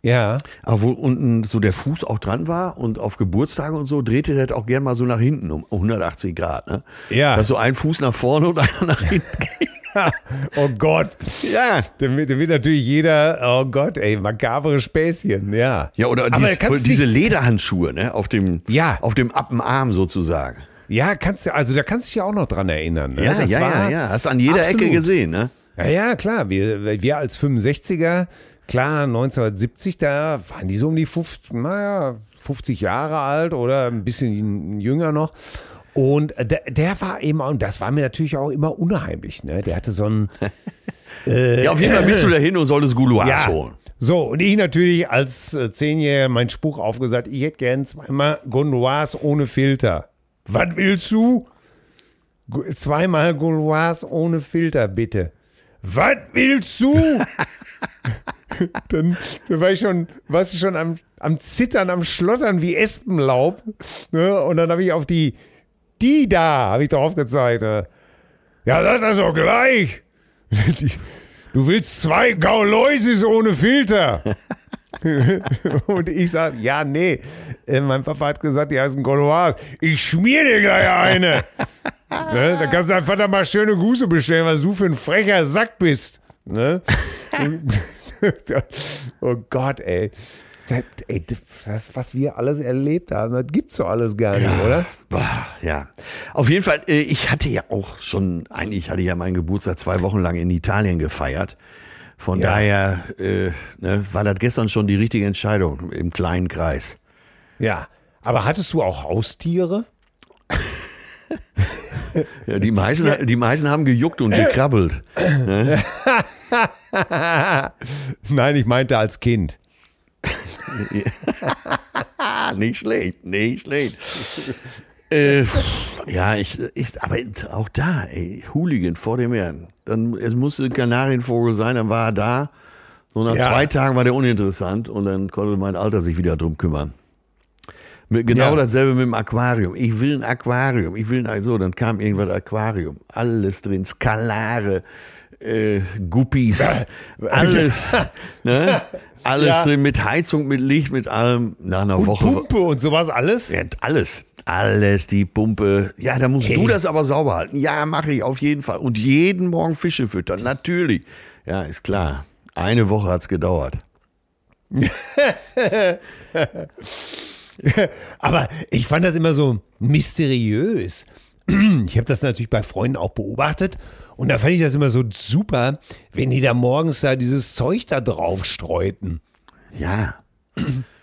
Ja, aber wo unten so der Fuß auch dran war und auf Geburtstage und so drehte der auch gern mal so nach hinten um 180 Grad. Ne? Ja. Dass so ein Fuß nach vorne und *laughs* einer nach hinten *laughs* geht. *laughs* oh Gott. Ja. Da wird, natürlich jeder, oh Gott, ey, makabere Späßchen, ja. Ja, oder Aber dies, kannst diese Lederhandschuhe, ne? Auf dem, Ja. auf dem Appenarm sozusagen. Ja, kannst du, also da kannst du dich auch noch dran erinnern. Ne? Ja, Das ja, ja, war- ja. Hast du an jeder Ecke Absolut. gesehen, ne? Ja, ja, klar. Wir, wir als 65er, klar, 1970, da waren die so um die 50, naja, 50 Jahre alt oder ein bisschen jünger noch. Und der, der war eben, und das war mir natürlich auch immer unheimlich, ne? Der hatte so ein, *laughs* Ja, auf jeden Fall bist du dahin und solltest Gouloirs ja. holen. So, und ich natürlich als äh, Zehnjähriger meinen Spruch aufgesagt, ich hätte gern zweimal Gondoirs ohne Filter. Was willst du? Zweimal Gaulois ohne Filter, bitte. Was willst du? *laughs* dann, dann war ich schon, warst du schon am, am Zittern, am Schlottern wie Espenlaub. Ne? Und dann habe ich auf die, die da, habe ich drauf gezeigt. Ne? Ja, sag das doch gleich. *laughs* Du willst zwei Gauloises ohne Filter. *laughs* Und ich sage, ja, nee. Äh, mein Papa hat gesagt, die heißen Gaulois. Ich schmier dir gleich eine. *laughs* ne? Da kannst du deinem Vater mal schöne Grüße bestellen, was du für ein frecher Sack bist. Ne? Oh Gott, ey. Das, ey. das, was wir alles erlebt haben, das gibt's doch alles gar nicht, oder? Boah, ja. Auf jeden Fall, äh, ich hatte ja auch schon, eigentlich hatte ich ja meinen Geburtstag zwei Wochen lang in Italien gefeiert. Von Ja. daher äh, ne, war das gestern schon die richtige Entscheidung im kleinen Kreis. Ja. Aber hattest du auch Haustiere? *laughs* Ja, die, meisten, die meisten haben gejuckt und gekrabbelt. *laughs* Nein, ich meinte als Kind. *laughs* Nicht schlecht, nicht schlecht. *laughs* äh, ja, ich, ich, aber auch da, ey, Hooligan vor dem Herrn. Dann, es musste ein Kanarienvogel sein, dann war er da. Und nach Ja. zwei Tagen war der uninteressant und dann konnte mein Alter sich wieder drum kümmern. Mit, genau Ja. dasselbe mit dem Aquarium. Ich will ein Aquarium. Ich will ein, so, dann kam irgendwas Aquarium. Alles drin, Skalare, äh, Guppies, *laughs* alles, ne? Alles Ja. drin mit Heizung, mit Licht, mit allem. Nach einer Woche. Pumpe und sowas alles? Ja, alles. Alles, die Pumpe. Ja, da musst Hey. du das aber sauber halten. Ja, mache ich auf jeden Fall. Und jeden Morgen Fische füttern, natürlich. Ja, ist klar. Eine Woche hat's gedauert. *laughs* Aber ich fand das immer so mysteriös. *clears throat* Ich habe das natürlich bei Freunden auch beobachtet und da fand ich das immer so super, wenn die da morgens da dieses Zeug da drauf streuten. Ja.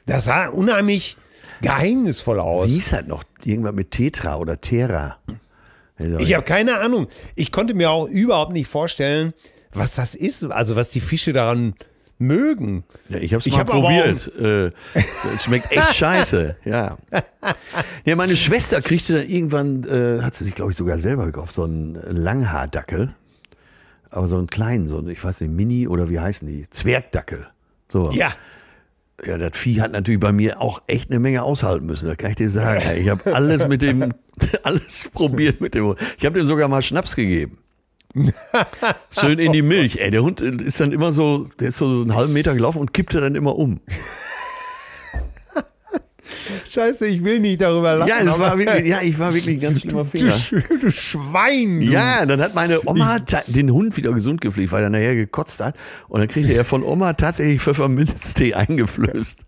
Das sah unheimlich geheimnisvoll aus. Wie hieß das noch? Irgendwann mit Tetra oder Terra. Also, Ich habe keine Ahnung. Ich konnte mir auch überhaupt nicht vorstellen, was das ist, also was die Fische daran mögen. Ja, ich habe es mal hab probiert. Äh, es schmeckt echt scheiße. Ja. ja, meine Schwester kriegte dann irgendwann, äh, hat sie sich glaube ich sogar selber gekauft, so einen Langhaardackel. Aber so einen kleinen, so einen, ich weiß nicht, Mini oder wie heißen die? Zwergdackel. So. Ja, Ja, das Vieh hat natürlich bei mir auch echt eine Menge aushalten müssen. Das kann ich dir sagen. Ich habe alles mit dem, *laughs* alles probiert mit dem. Ich habe dem sogar mal Schnaps gegeben. *laughs* Schön in die Milch. Ey, der Hund ist dann immer so, der ist so einen halben Meter gelaufen und kippte dann immer um. scheiße, ich will nicht darüber lachen. Ja, war wirklich, ja, ich war wirklich ein ganz schlimmer Du, Finger. Sch- du Schwein. Du. Ja, dann hat meine Oma den Hund wieder gesund gepflegt, weil er nachher gekotzt hat. Und dann kriegte er von Oma tatsächlich Pfefferminztee eingeflößt.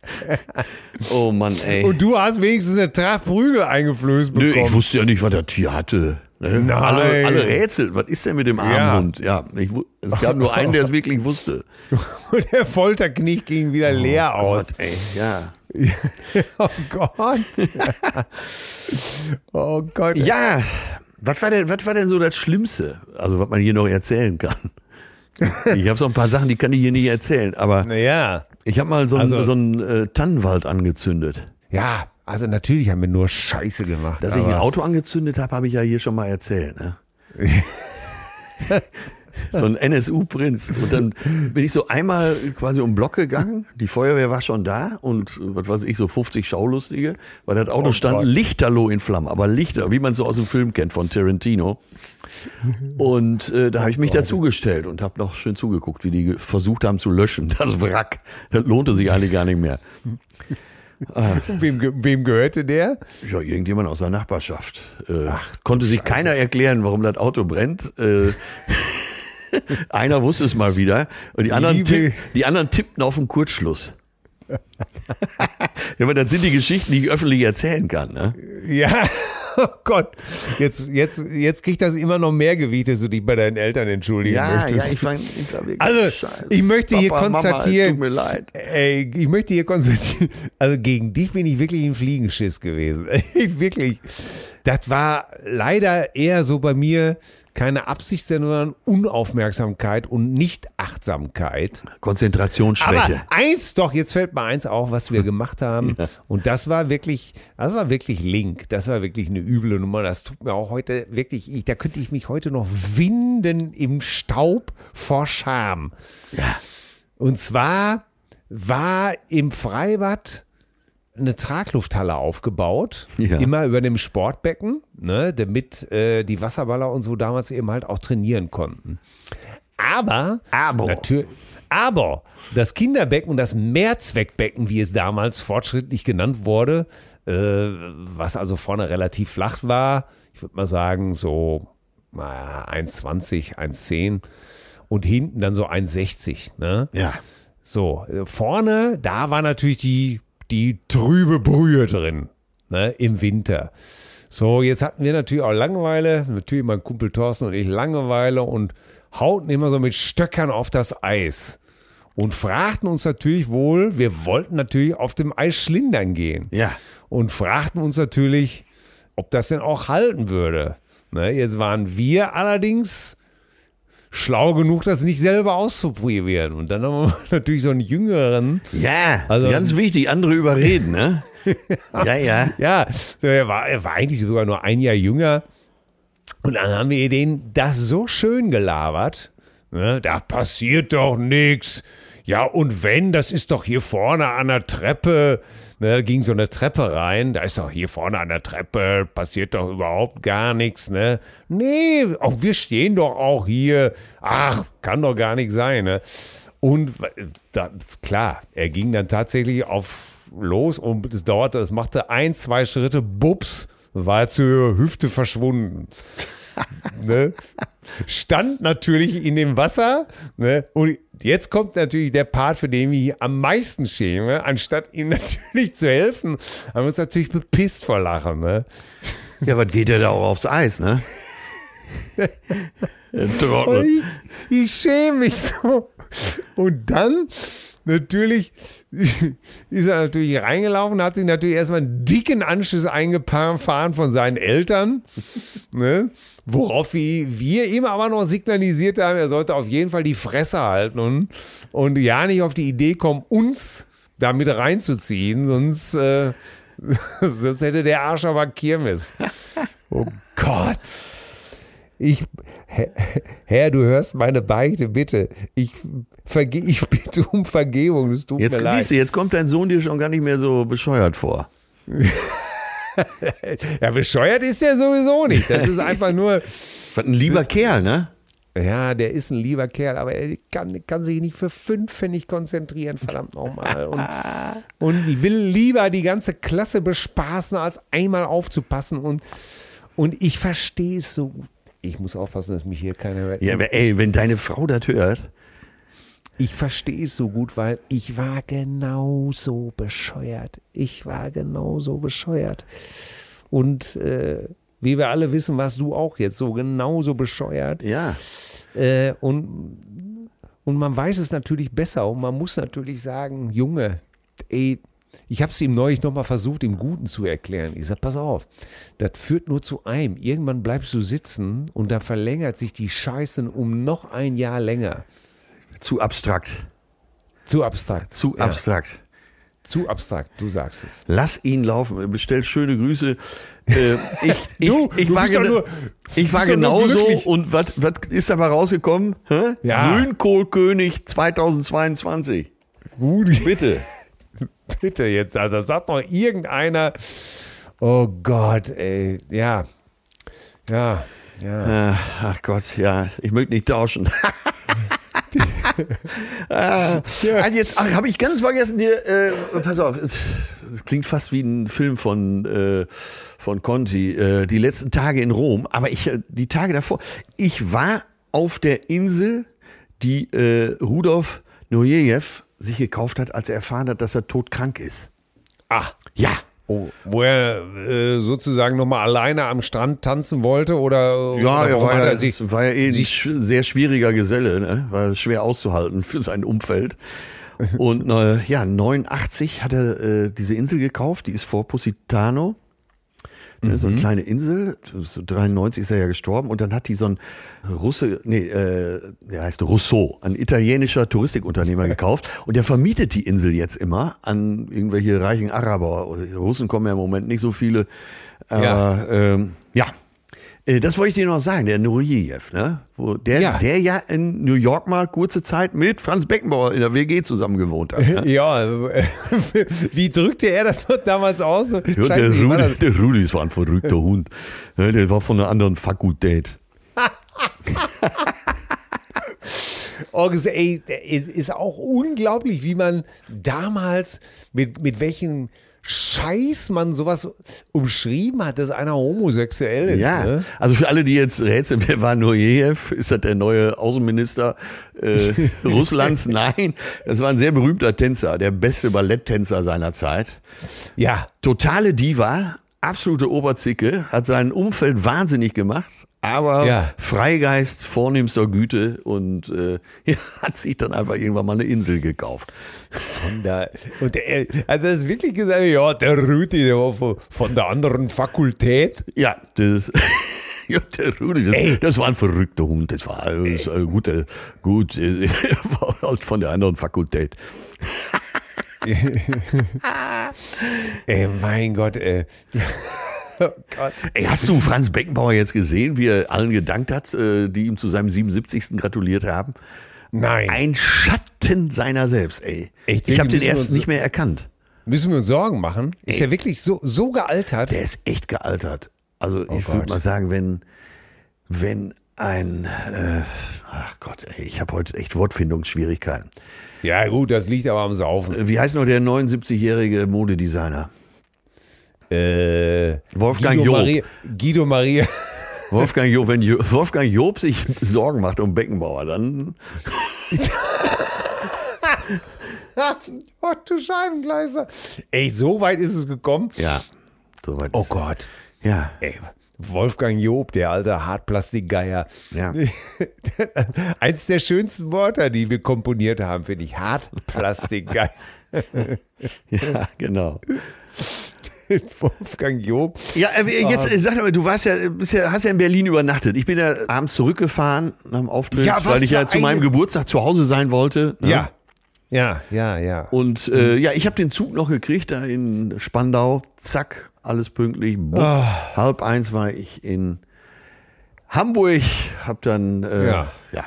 Oh Mann, ey. Und du hast wenigstens eine Tracht Prügel eingeflößt Nö, bekommen. ich wusste ja nicht, was das Tier hatte. Ne? Nein. Alle, alle Rätsel. Was ist denn mit dem armen Ja. Ja, ich, es gab nur einen, der es wirklich wusste. *laughs* Und der Folterknich ging wieder leer aus. Gott, ey, ja. *laughs* Oh Gott. *laughs* oh Gott. Ja, was war, denn, was war denn so das Schlimmste? Also, was man hier noch erzählen kann. Ich habe so ein paar Sachen, die kann ich hier nicht erzählen, aber Naja. ich habe mal so einen Also- so einen, äh, Tannenwald angezündet. Ja, also natürlich haben wir nur Scheiße gemacht. Dass ich ein Auto angezündet habe, habe ich ja hier schon mal erzählt. Ne? *laughs* so ein NSU-Prinz. Und dann bin ich so einmal quasi um den Block gegangen. Die Feuerwehr war schon da und was weiß ich, so 50 Schaulustige. Weil das Auto Oh stand Gott. lichterloh in Flammen, aber Lichter, wie man es so aus dem Film kennt von Tarantino. Und äh, da habe ich mich dazugestellt und habe noch schön zugeguckt, wie die versucht haben zu löschen. Das Wrack. Das lohnte sich eigentlich gar nicht mehr. *laughs* Wem, wem gehörte der? Ja, irgendjemand aus der Nachbarschaft. Äh, konnte sich keiner erklären, warum das Auto brennt. Äh, *laughs* einer wusste es mal wieder. Und die anderen, tipp, die anderen tippten auf den Kurzschluss. *laughs* ja, aber das sind die Geschichten, die ich öffentlich erzählen kann. Ne? Ja, oh Gott. Jetzt, jetzt, jetzt kriegt das immer noch mehr Gewicht, dass du dich bei deinen Eltern entschuldigen Ja, möchtest. ja, ich war, ich war wirklich Also, scheiße. ich möchte hier Papa, Mama, es konstatieren- tut mir leid. Ey, ich möchte hier konstatieren, also gegen dich bin ich wirklich ein Fliegenschiss gewesen. Ich *laughs* wirklich. Das war leider eher so bei mir keine Absicht, sondern Unaufmerksamkeit und Nicht-Achtsamkeit. Konzentrationsschwäche. Aber eins, doch, jetzt fällt mir eins auf, was wir gemacht haben. *laughs* Und das war wirklich, das war wirklich Link. Das war wirklich eine üble Nummer. Das tut mir auch heute wirklich, ich, da könnte ich mich heute noch winden im Staub vor Scham. Ja. Und zwar war im Freibad eine Traglufthalle aufgebaut, Ja. immer über dem Sportbecken, ne, damit äh, die Wasserballer und so damals eben halt auch trainieren konnten. Aber, Aber. aber das Kinderbecken und das Mehrzweckbecken, wie es damals fortschrittlich genannt wurde, äh, was also vorne relativ flach war, ich würde mal sagen so naja, 1,20, 1,10 und hinten dann so 1,60. Ne? Ja. So, äh, vorne, da war natürlich die, die trübe Brühe drin, ne, im Winter. So, jetzt hatten wir natürlich auch Langeweile, natürlich mein Kumpel Thorsten und ich Langeweile und hauten immer so mit Stöckern auf das Eis. Und fragten uns natürlich wohl, wir wollten natürlich auf dem Eis schlindern gehen. Ja. Und fragten uns natürlich, ob das denn auch halten würde. Ne, jetzt waren wir allerdings schlau genug, das nicht selber auszuprobieren. Und dann haben wir *laughs* natürlich so einen jüngeren, Ja, Also- ganz wichtig, andere überreden, ne? *laughs* ja, ja. ja, so, er, war, er war eigentlich sogar nur ein Jahr jünger. Und dann haben wir den das so schön gelabert. Ne, da passiert doch nichts. Ja, und wenn, das ist doch hier vorne an der Treppe. Ne, da ging so eine Treppe rein. Da ist doch hier vorne an der Treppe, passiert doch überhaupt gar nichts. Ne? Nee, auch wir stehen doch auch hier. Ach, kann doch gar nicht sein. Ne? Und da, klar, er ging dann tatsächlich auf los und es dauerte, es machte ein, zwei Schritte, bups, war zur Hüfte verschwunden. *laughs* ne? Stand natürlich in dem Wasser. Ne? Und jetzt kommt natürlich der Part, für den wir am meisten schämen. Anstatt ihm *laughs* natürlich zu helfen, haben wir uns natürlich bepisst vor Lachen. Ne? *laughs* Ja, was geht der da auch aufs Eis, ne? Trocken. Ich, ich schäme mich so. Und dann natürlich ist er natürlich reingelaufen, hat sich natürlich erstmal einen dicken Anschluss eingefahren von seinen Eltern. Ne? Worauf wir, ihm aber noch signalisiert haben, er sollte auf jeden Fall die Fresse halten und, und ja nicht auf die Idee kommen, uns damit reinzuziehen, sonst, äh, *laughs* sonst hätte der Arsch aber Kirmes. *laughs* Oh Gott. Ich, Herr, du hörst meine Beichte, bitte. Ich, verge ich bitte um Vergebung. Es tut Jetzt mir leid. siehst du, jetzt kommt dein Sohn dir schon gar nicht mehr so bescheuert vor. *laughs* *laughs* Ja, bescheuert ist der sowieso nicht. Das ist einfach nur, *laughs* Was ein lieber Kerl, ne? ja, der ist ein lieber Kerl, aber er kann, kann sich nicht für fünf Pfennig konzentrieren, verdammt nochmal. *laughs* Und, und will lieber die ganze Klasse bespaßen, als einmal aufzupassen. Und, und ich verstehe es so gut. Ich muss aufpassen, dass mich hier keiner hört. Ja, aber ey, wenn deine Frau das hört, Ich verstehe es so gut, weil ich war genauso bescheuert. Ich war genauso bescheuert. Und äh, wie wir alle wissen, warst du auch jetzt so genauso bescheuert. ja. Äh, und, und man weiß es natürlich besser. Und man muss natürlich sagen, Junge, ey, ich habe es ihm neulich nochmal versucht, im Guten zu erklären. Ich sage, pass auf, das führt nur zu einem. Irgendwann bleibst du sitzen und da verlängert sich die Scheiße um noch ein Jahr länger. Zu abstrakt. Zu abstrakt. Zu Ja. abstrakt. Zu abstrakt, du sagst es. Lass ihn laufen. Bestell schöne Grüße. Äh, *laughs* ich, ich, Du, ich du war, gena- nur- ich war genauso. Und was was ist dabei rausgekommen? Hä? Ja. Grünkohlkönig 2022. Gut, Bitte. *laughs* bitte jetzt, also sagt noch irgendeiner, oh Gott, ey, ja, ja, ja. Äh, ach Gott, ja, ich möchte nicht tauschen. *laughs* *laughs* äh, also jetzt habe ich ganz vergessen dir, äh, pass auf, es, es klingt fast wie ein Film von, äh, von Conti, äh, die letzten Tage in Rom, aber ich, äh, die Tage davor, ich war auf der Insel, die äh, Rudolf Nureyev sich gekauft hat, als er erfahren hat, dass er todkrank ist. Ah, Ja, oh, wo er äh, sozusagen nochmal alleine am Strand tanzen wollte oder, Ja, oder er war, ja, er sich, war ja eh ein sehr schwieriger Geselle, ne? war schwer auszuhalten für sein Umfeld. Und äh, ja, 89 hat er äh, diese Insel gekauft, die ist vor Positano. Ne, So eine kleine Insel, so 93 ist er ja gestorben und dann hat die so ein Russe, nee, äh, der heißt Rousseau, ein italienischer Touristikunternehmer *laughs* gekauft und der vermietet die Insel jetzt immer an irgendwelche reichen Araber. Russen kommen ja im Moment nicht so viele. Aber ja, ähm, ja. Äh, Das wollte ich dir noch sagen, der Nureyev, ne? Wo der, Ja. der ja in New York mal kurze Zeit mit Franz Beckenbauer in der WG zusammen gewohnt hat. Ne? *laughs* ja, *laughs* wie drückte er das damals aus? Ja, der, wie war Rudi, das? *laughs* der Rudi, war ein verrückter Hund. Ja, der war von einer anderen Fakultät. Oh, das- ey, ist, auch unglaublich, wie man damals, mit, mit welchem Scheiß man sowas umschrieben hat, dass einer homosexuell ist. Ja, Ne? also für alle, die jetzt rätseln, wer war Nureyev? Ist das der neue Außenminister äh, *laughs* Russlands? Nein, das war ein sehr berühmter Tänzer, der beste Balletttänzer seiner Zeit. Ja, Totale Diva, absolute Oberzicke, hat sein Umfeld wahnsinnig gemacht, aber Ja. Freigeist vornehmster Güte und äh, *laughs* hat sich dann einfach irgendwann mal eine Insel gekauft. von der, und der, also das wirklich gesagt, ja, der Rüdi, der war von, von der anderen Fakultät. Ja, das. *laughs* Ja, der Rudi, das, das war ein verrückter Hund. Das war ein guter, gut, äh, *laughs* war halt von der anderen Fakultät. Ey, mein Gott, ey. Oh Gott. Ey, hast du Franz Beckenbauer jetzt gesehen, wie er allen gedankt hat, äh, die ihm zu seinem 77. gratuliert haben? Nein. Ein Schatten seiner selbst, ey. Echt? ich habe den Müssen wir erst uns- nicht mehr erkannt. Müssen wir uns Sorgen machen? Ist Ey. er wirklich so, so gealtert? Der ist echt gealtert. Also ich Oh Gott. würde mal sagen, wenn, wenn ein, äh, ach Gott, ey, ich habe heute echt Wortfindungsschwierigkeiten. Ja, gut, das liegt aber am Saufen. Wie heißt noch der 79-jährige Modedesigner? Äh, Wolfgang Guido Job. Maria, Guido Maria. Wolfgang Job, wenn Jo- Wolfgang Job sich Sorgen macht um Beckenbauer, dann *laughs* oh, du Scheibengleiser. Ey, so weit ist es gekommen. ja, soweit. Oh ist- Gott. Ja, Ey, Wolfgang Job, der alte Hartplastikgeier. Ja. *laughs* Eins der schönsten Wörter, die wir komponiert haben, finde ich. Hartplastikgeier. *laughs* ja, genau. *laughs* Wolfgang Job. Ja, äh, jetzt äh, sag mal, du warst ja, bist ja, hast ja in Berlin übernachtet. Ich bin ja abends zurückgefahren nach dem Auftritt, Ja, weil ich ja zu meinem eine- Geburtstag zu Hause sein wollte. ne? Ja. Ja, ja, ja. Und äh, ja, ich habe den Zug noch gekriegt da in Spandau. Zack, alles pünktlich. Ah. Halb eins war ich in Hamburg. Hab dann äh, Ja. ja.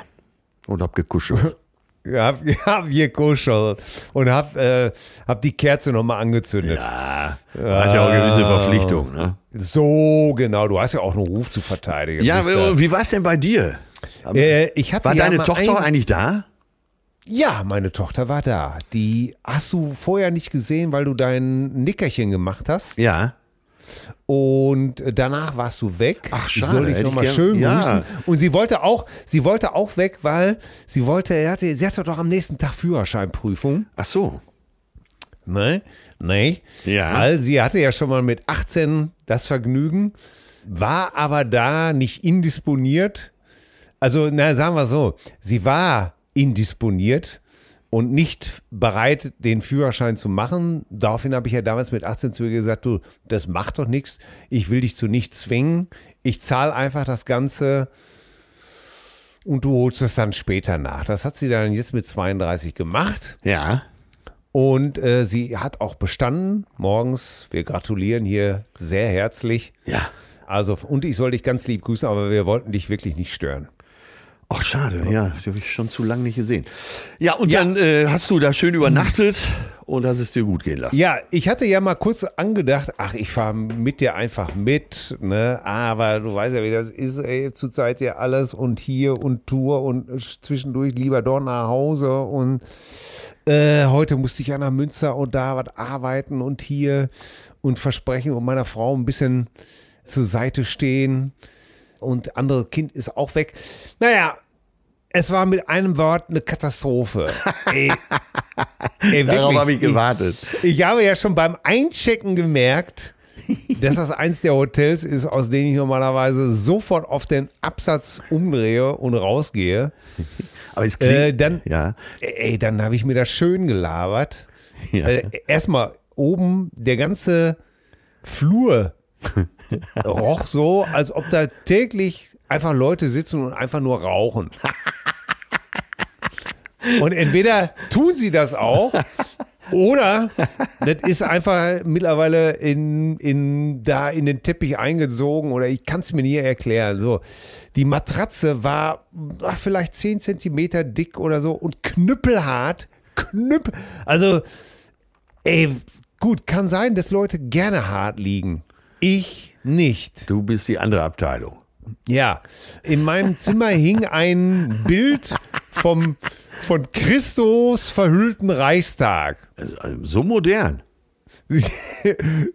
und hab gekuschelt. *laughs* *laughs* Ja, hab hier kuschelt und hab, äh, hab die Kerze nochmal angezündet. ja, hat ja auch gewisse Verpflichtungen. Ne? So, genau. Du hast ja auch einen Ruf zu verteidigen. Ja, Bist ja- wie war es denn bei dir? äh, ich hatte War ja deine Tochter ein- eigentlich da? Ja, meine Tochter war da. Die hast du vorher nicht gesehen, weil du dein Nickerchen gemacht hast. Ja. Und danach warst du weg. Ach, Ich schade, soll dich nochmal schön ja. grüßen. Und sie wollte auch, sie wollte auch weg, weil sie wollte, hatte, sie hatte doch am nächsten Tag Führerscheinprüfung. Ach so. Ne? Ne? Ja. Weil sie hatte ja schon mal mit 18 das Vergnügen, war aber da nicht indisponiert. Also, na, sagen wir so, sie war indisponiert und nicht bereit, den Führerschein zu machen. Daraufhin habe ich ja damals mit 18 zu ihr gesagt, du, das macht doch nichts. Ich will dich zu nichts zwingen. Ich zahle einfach das Ganze und du holst es dann später nach. Das hat sie dann jetzt mit 32 gemacht. Ja. Und äh, sie hat auch bestanden morgens. Wir gratulieren hier sehr herzlich. Ja. Also, und ich soll dich ganz lieb grüßen, aber wir wollten dich wirklich nicht stören. Ach, schade. Ja, die habe ich schon zu lange nicht gesehen. Ja, und Ja. dann äh, hast du da schön übernachtet und hast es dir gut gehen lassen. Ja, ich hatte ja mal kurz angedacht, ach, ich fahre mit dir einfach mit, ne? Aber du weißt ja, wie das ist, ey, zurzeit ja alles und hier und Tour und zwischendurch lieber doch nach Hause und äh, heute musste ich ja nach Münster und da was arbeiten und hier und versprechen und meiner Frau ein bisschen zur Seite stehen und andere Kind ist auch weg. Naja, es war mit einem Wort eine Katastrophe. *laughs* Ey, ey, Darauf habe ich gewartet. ich habe ja schon beim Einchecken gemerkt, dass das eins der Hotels ist, aus denen ich normalerweise sofort auf den Absatz umdrehe und rausgehe. *laughs* Aber es klingt. Äh, dann, ja. ey, dann habe ich mir das schön gelabert. Ja. Äh, erstmal oben der ganze Flur *laughs* roch so, als ob da täglich einfach Leute sitzen und einfach nur rauchen. Und entweder tun sie das auch oder das ist einfach mittlerweile in, in, da in den Teppich eingesogen oder ich kann es mir nie erklären. So, die Matratze war ach, vielleicht 10 Zentimeter dick oder so und knüppelhart. Knüppel. Also, ey, gut, kann sein, dass Leute gerne hart liegen. Ich nicht. Du bist die andere Abteilung. Ja, in meinem Zimmer hing ein Bild vom, von Christus verhüllten Reichstag. Also, so modern. *laughs*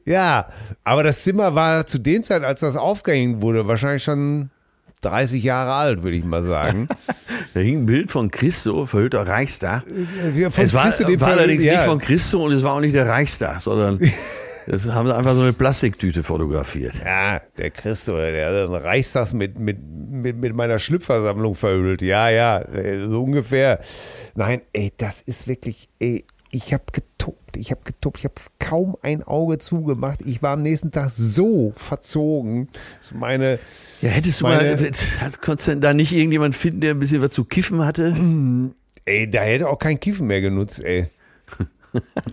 ja, aber das Zimmer war zu den Zeit, als das aufgehängt wurde, wahrscheinlich schon 30 Jahre alt, würde ich mal sagen. *laughs* Da hing ein Bild von Christo, verhüllter Reichstag. Von es war, Christo, war allerdings ja. nicht von Christo und es war auch nicht der Reichstag, sondern *laughs* das haben sie einfach so eine Plastiktüte fotografiert. Ja, der Christo, der hat den Reichstags mit, mit, mit, mit meiner Schlüpfersammlung verhüllt. Ja, ja, äh, so ungefähr. Nein, ey, das ist wirklich, ey, ich habe getobt, ich habe getobt, ich habe kaum ein Auge zugemacht. Ich war am nächsten Tag so verzogen. dass Meine, Ja, hättest du Meine- mal, konntest du denn da nicht irgendjemand finden, der ein bisschen was zu kiffen hatte? ey, da hätte auch kein Kiffen mehr genutzt, ey.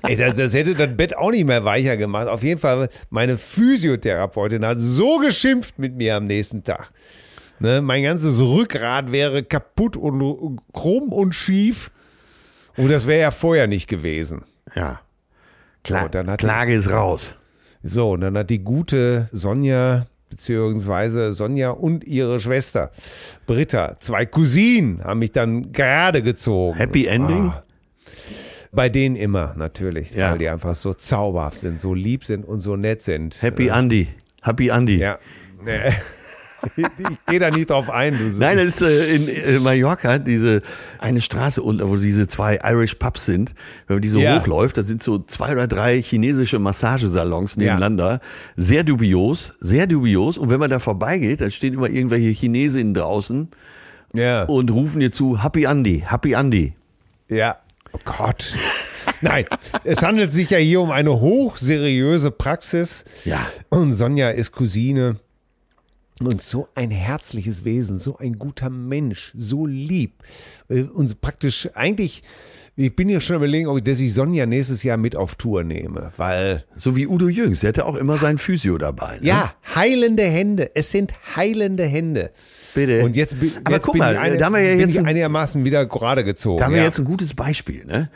Ey, das, das hätte das Bett auch nicht mehr weicher gemacht. Auf jeden Fall, meine Physiotherapeutin hat so geschimpft mit mir am nächsten Tag. Ne, mein ganzes Rückgrat wäre kaputt und krumm und schief. Und das wäre ja vorher nicht gewesen. Ja. Klar, So, dann hat Klage ist raus. So, und dann hat die gute Sonja, beziehungsweise Sonja und ihre Schwester Britta, zwei Cousinen, haben mich dann gerade gezogen. Happy Ending? Ah. Bei denen immer, natürlich, Ja. weil die einfach so zauberhaft sind, so lieb sind und so nett sind. Happy Andy. Happy Andy. Ja. *laughs* Ich gehe da nicht drauf ein. Nein, das ist äh, in äh, Mallorca diese eine Straße unten, wo diese zwei Irish Pubs sind. Wenn man die so Ja. hochläuft, da sind so zwei oder drei chinesische Massagesalons Ja. nebeneinander. Sehr dubios, sehr dubios. Und wenn man da vorbeigeht, dann stehen immer irgendwelche Chinesinnen draußen ja. und rufen dir zu, Happy Andy, Happy Andy. Ja. Oh Gott. Nein, es handelt sich ja hier um eine hochseriöse Praxis. Ja. Und Sonja ist Cousine. Und so ein herzliches Wesen, so ein guter Mensch, so lieb. Äh, Und praktisch eigentlich, ich bin ja schon überlegen, ob ich, dass ich Sonja nächstes Jahr mit auf Tour nehme, weil So wie Udo Jürgens, der hatte auch immer seinen Physio dabei. Ne? ja, heilende Hände. Es sind heilende Hände. Bitte. Und jetzt, bi- Aber jetzt guck bin, mal, ich eine, da haben wir ja jetzt ein- einigermaßen wieder gerade gezogen. Da haben wir ja. jetzt ein gutes Beispiel, ne?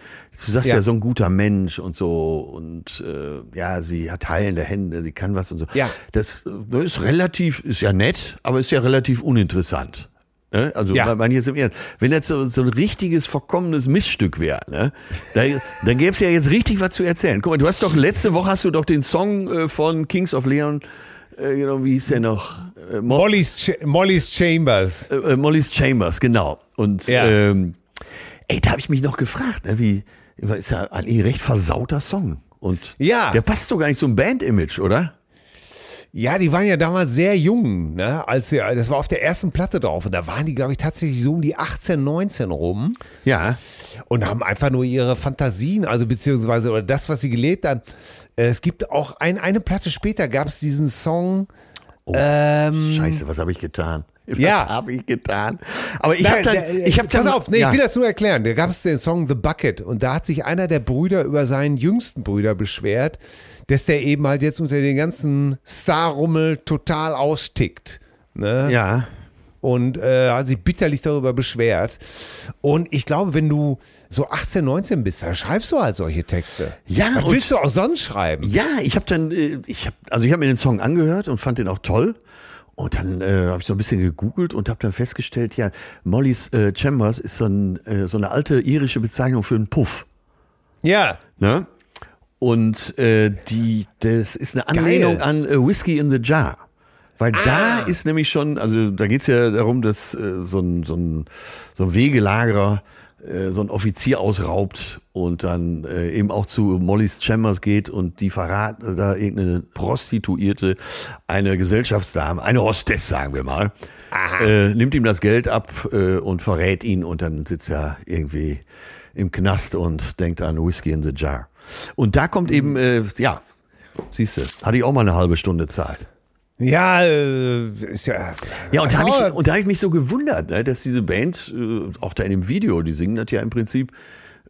Du sagst ja. Ja. so ein guter Mensch und so und äh, ja, sie hat heilende Hände, sie kann was und so. Ja. Das äh, ist relativ, ist ja nett, aber ist ja relativ uninteressant. Ne? Also Ja. man, man jetzt im Ernst, wenn das so, so ein richtiges verkommenes Missstück wäre, ne? da, dann gäbe es ja jetzt richtig was zu erzählen. Guck mal, du hast doch letzte Woche hast du doch den Song äh, von Kings of Leon, äh, genau, wie hieß der noch? Äh, Mo- Molly's, Ch Molly's Chambers. äh, äh, Molly's Chambers, genau. Und Ja. ähm, ey, da habe ich mich noch gefragt, ne, wie ist ja ein recht versauter Song. Und Ja. der passt so gar nicht zum Band-Image, oder? Ja, die waren ja damals sehr jung, ne? Als sie, das war auf der ersten Platte drauf. Und da waren die, glaube ich, tatsächlich so um die 18, 19 rum Ja. und haben einfach nur ihre Fantasien, also beziehungsweise oder das, was sie gelebt haben. Äh, Es gibt auch ein, eine Platte später gab es diesen Song. ähm, Scheiße, was habe ich getan? Was Ja. habe ich getan? Aber ich habe dann, der- ich dann, Pass auf, nee, ja. ich will das nur erklären. Da gab es den Song The Bucket und da hat sich einer der Brüder über seinen jüngsten Brüder beschwert, dass der eben halt jetzt unter den ganzen Starrummel total austickt. Ne? ja. Und äh, hat sich bitterlich darüber beschwert. Und ich glaube, wenn du so 18, 19 bist, dann schreibst du halt solche Texte. Ja, Was willst du auch sonst schreiben? Ja, ich habe dann, äh, ich habe, also ich habe mir den Song angehört und fand den auch toll. Und dann äh, habe ich so ein bisschen gegoogelt und habe dann festgestellt, ja, Molly's äh, Chambers ist so, ein, äh, so eine alte irische Bezeichnung für einen Puff. Ja. Ne? Und äh, die, das ist eine Anlehnung an äh, Whiskey in the Jar. Weil da ist nämlich schon, also da geht's ja darum, dass äh, so, ein, so, ein, so ein Wegelagerer äh, so ein Offizier ausraubt und dann äh, eben auch zu Molly's Chambers geht und die verraten da irgendeine Prostituierte, eine Gesellschaftsdame, eine Hostess, sagen wir mal, äh, nimmt ihm das Geld ab äh, und verrät ihn und dann sitzt er irgendwie im Knast und denkt an Whiskey in the Jar. Und da kommt eben, äh, ja, siehst du, hatte ich auch mal eine halbe Stunde Zeit. Ja, äh, ist ja. Ja, und da habe ich, und da hab ich mich so gewundert, ne, dass diese Band, äh, auch da in dem Video, die singen das ja im Prinzip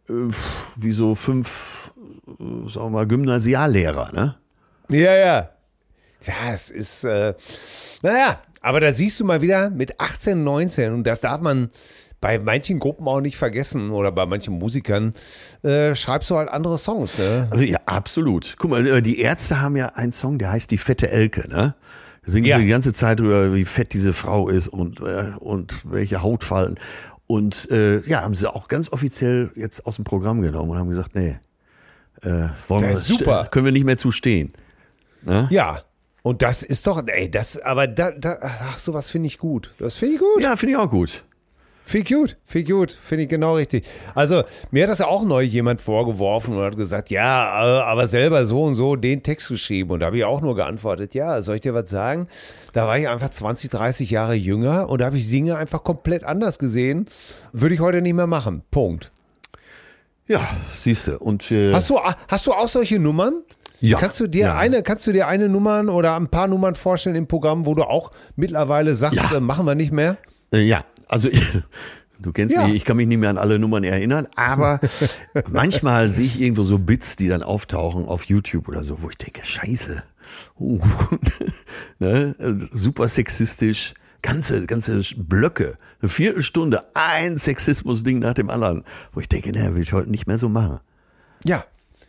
äh, wie so fünf, sagen wir mal, Gymnasiallehrer. Ne? Ja, ja. Ja, es ist, äh, naja, aber da siehst du mal wieder mit 18, 19 und das darf man bei manchen Gruppen auch nicht vergessen oder bei manchen Musikern, äh, schreibst du halt andere Songs, ne? Also, ja, absolut. Guck mal, die Ärzte haben ja einen Song, der heißt Die fette Elke. Ne? Singen Ja. sie die ganze Zeit drüber, wie fett diese Frau ist und, äh, und welche Hautfalten. Und äh, ja, haben sie auch ganz offiziell jetzt aus dem Programm genommen und haben gesagt, nee, äh, wollen wir, super. können wir nicht mehr zustehen. Ne? Ja. Und das ist doch, ey, das, aber da, da ach, sowas finde ich gut. Das finde ich gut. Ja, finde ich auch gut. Viel gut, viel gut, finde ich genau richtig. Also, mir hat das ja auch neu jemand vorgeworfen und hat gesagt, ja, äh, aber selber so und so den Text geschrieben. Und da habe ich auch nur geantwortet, ja, soll ich dir was sagen? Da war ich einfach 20, 30 Jahre jünger und da habe ich Singe einfach komplett anders gesehen. Würde ich heute nicht mehr machen. Punkt. Ja, siehst du. Und äh, Hast du, hast du auch solche Nummern? Ja. Kannst du dir Ja. eine, kannst du dir eine Nummern oder ein paar Nummern vorstellen im Programm, wo du auch mittlerweile sagst, Ja. äh, machen wir nicht mehr? Äh, ja, also du kennst Ja. mich, ich kann mich nicht mehr an alle Nummern erinnern, aber *laughs* manchmal sehe ich irgendwo so Bits, die dann auftauchen auf YouTube oder so, wo ich denke, scheiße, uh, *laughs* ne? super sexistisch, ganze, ganze Blöcke, eine Viertelstunde, ein Sexismus-Ding nach dem anderen, wo ich denke, ne, will ich heute nicht mehr so machen. Ja.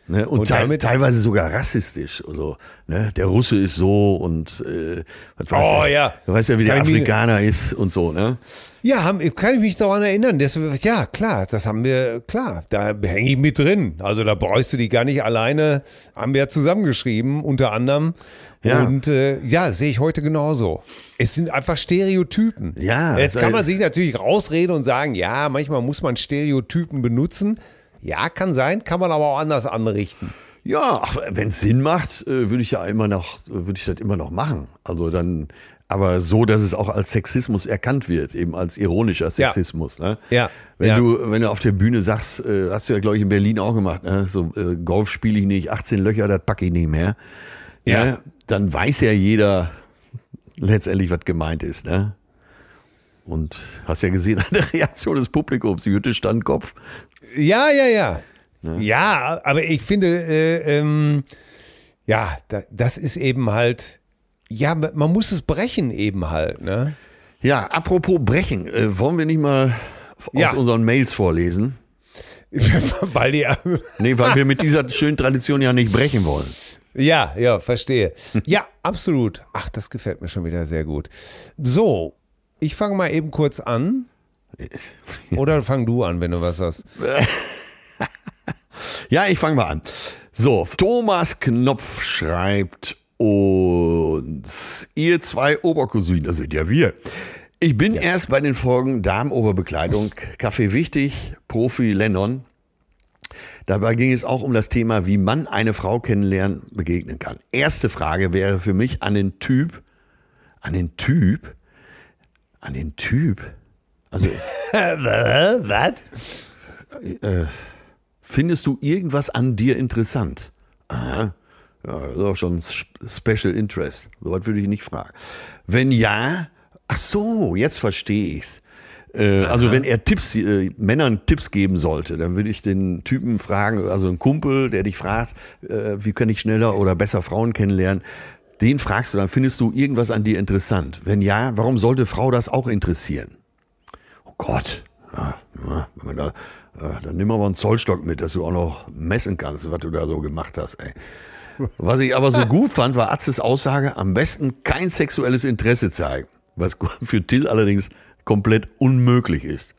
Ne? Und, Und damit- teilweise sogar rassistisch. Also, ne? Der Russe ist so und äh, was weiß Oh, ja. Du weißt ja, wie der Kann mich- Afrikaner ist und so, ne? Ja, haben, kann ich mich daran erinnern. Das, ja, klar, das haben wir, klar, da hänge ich mit drin. Also da brauchst du die gar nicht alleine, haben wir ja zusammengeschrieben, unter anderem. Ja. Und äh, ja, sehe ich heute genauso. Es sind einfach Stereotypen. Ja, Jetzt kann man sich natürlich rausreden und sagen, ja, manchmal muss man Stereotypen benutzen. Ja, kann sein, kann man aber auch anders anrichten. Ja, wenn es Sinn macht, äh, würde ich ja immer noch, würde ich das immer noch machen. Also dann, aber so, dass es auch als Sexismus erkannt wird, eben als ironischer Sexismus. Ne? Ja, Wenn ja. du, wenn du auf der Bühne sagst, äh, hast du ja glaube ich in Berlin auch gemacht, ne? so äh, Golf spiele ich nicht, 18 Löcher, das packe ich nicht mehr. Ja. Ne? Dann weiß ja jeder letztendlich, was gemeint ist. Ne? Und hast ja gesehen an der Reaktion des Publikums, die Hütte stand Kopf. Ja, ja, ja. Ja, aber ich finde, äh, ähm, ja, da, das ist eben halt, ja, man muss es brechen eben halt, ne? Ja, apropos Brechen, äh, wollen wir nicht mal aus Ja. unseren Mails vorlesen? *laughs* Weil die, Nee, weil wir mit dieser schönen Tradition ja nicht brechen wollen. ja, ja, verstehe. Ja, absolut. Ach, das gefällt mir schon wieder sehr gut. So, ich fange mal eben kurz an. *laughs* Oder fang du an, wenn du was hast. *laughs* Ja, ich fange mal an. So, Thomas Knopf schreibt uns, ihr zwei Obercousinen, das sind ja wir. Ich bin erst bei den Folgen Damenoberbekleidung, *laughs* Kaffee wichtig, Profi Lennon. Dabei ging es auch um das Thema, wie man eine Frau kennenlernen, begegnen kann. Erste Frage wäre für mich an den Typ, an den Typ, an den Typ. Also, *laughs* was? Findest du irgendwas an dir interessant? Aha. Ja, das ist auch schon Sp- Special Interest. So was würde ich nicht fragen. Wenn ja, ach so, jetzt verstehe ich's. Äh, also wenn er Tipps, äh, Männern Tipps geben sollte, dann würde ich den Typen fragen, also einen Kumpel, der dich fragt, äh, wie kann ich schneller oder besser Frauen kennenlernen, den fragst du, dann findest du irgendwas an dir interessant. Wenn ja, warum sollte Frau das auch interessieren? Gott, ja, wenn da, ja, dann nimm aber einen Zollstock mit, dass du auch noch messen kannst, was du da so gemacht hast. Ey. Was ich aber so *laughs* gut fand, war Atzes Aussage, am besten kein sexuelles Interesse zeigen. Was *laughs* für Till allerdings komplett unmöglich ist.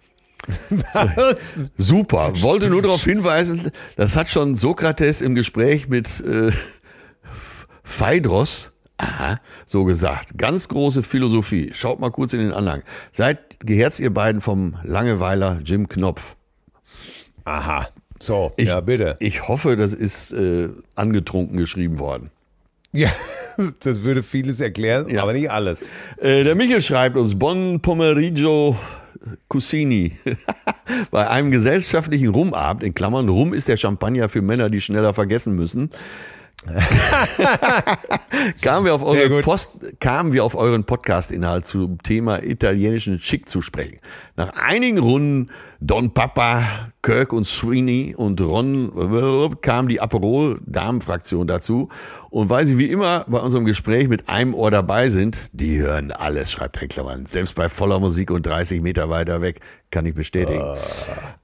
*laughs* Super, wollte nur darauf hinweisen, das hat schon Sokrates im Gespräch mit äh, Phaedros aha, so gesagt. Ganz große Philosophie. Schaut mal kurz in den Anhang. Seid geherzt ihr beiden vom Langeweiler Jim Knopf. Aha. So, Ich, ja, bitte. Ich hoffe, das ist äh, angetrunken geschrieben worden. Ja, *laughs* das würde vieles erklären, Ja. aber nicht alles. Äh, der Michel schreibt uns, Bon Pomeriggio Cusini. *laughs* Bei einem gesellschaftlichen Rumabend, in Klammern, Rum ist der Champagner für Männer, die schneller vergessen müssen, *laughs* kamen wir auf eure. Post, kamen wir auf euren Podcast-Inhalt zum Thema italienischen Schick zu sprechen. Nach einigen Runden Don Papa, Kirk und Sweeney und Ron kam die Aperol-Damenfraktion dazu. Und weil sie wie immer bei unserem Gespräch mit einem Ohr dabei sind, die hören alles, schreibt Herr Klammern. Selbst bei voller Musik und 30 Meter weiter weg, kann ich bestätigen.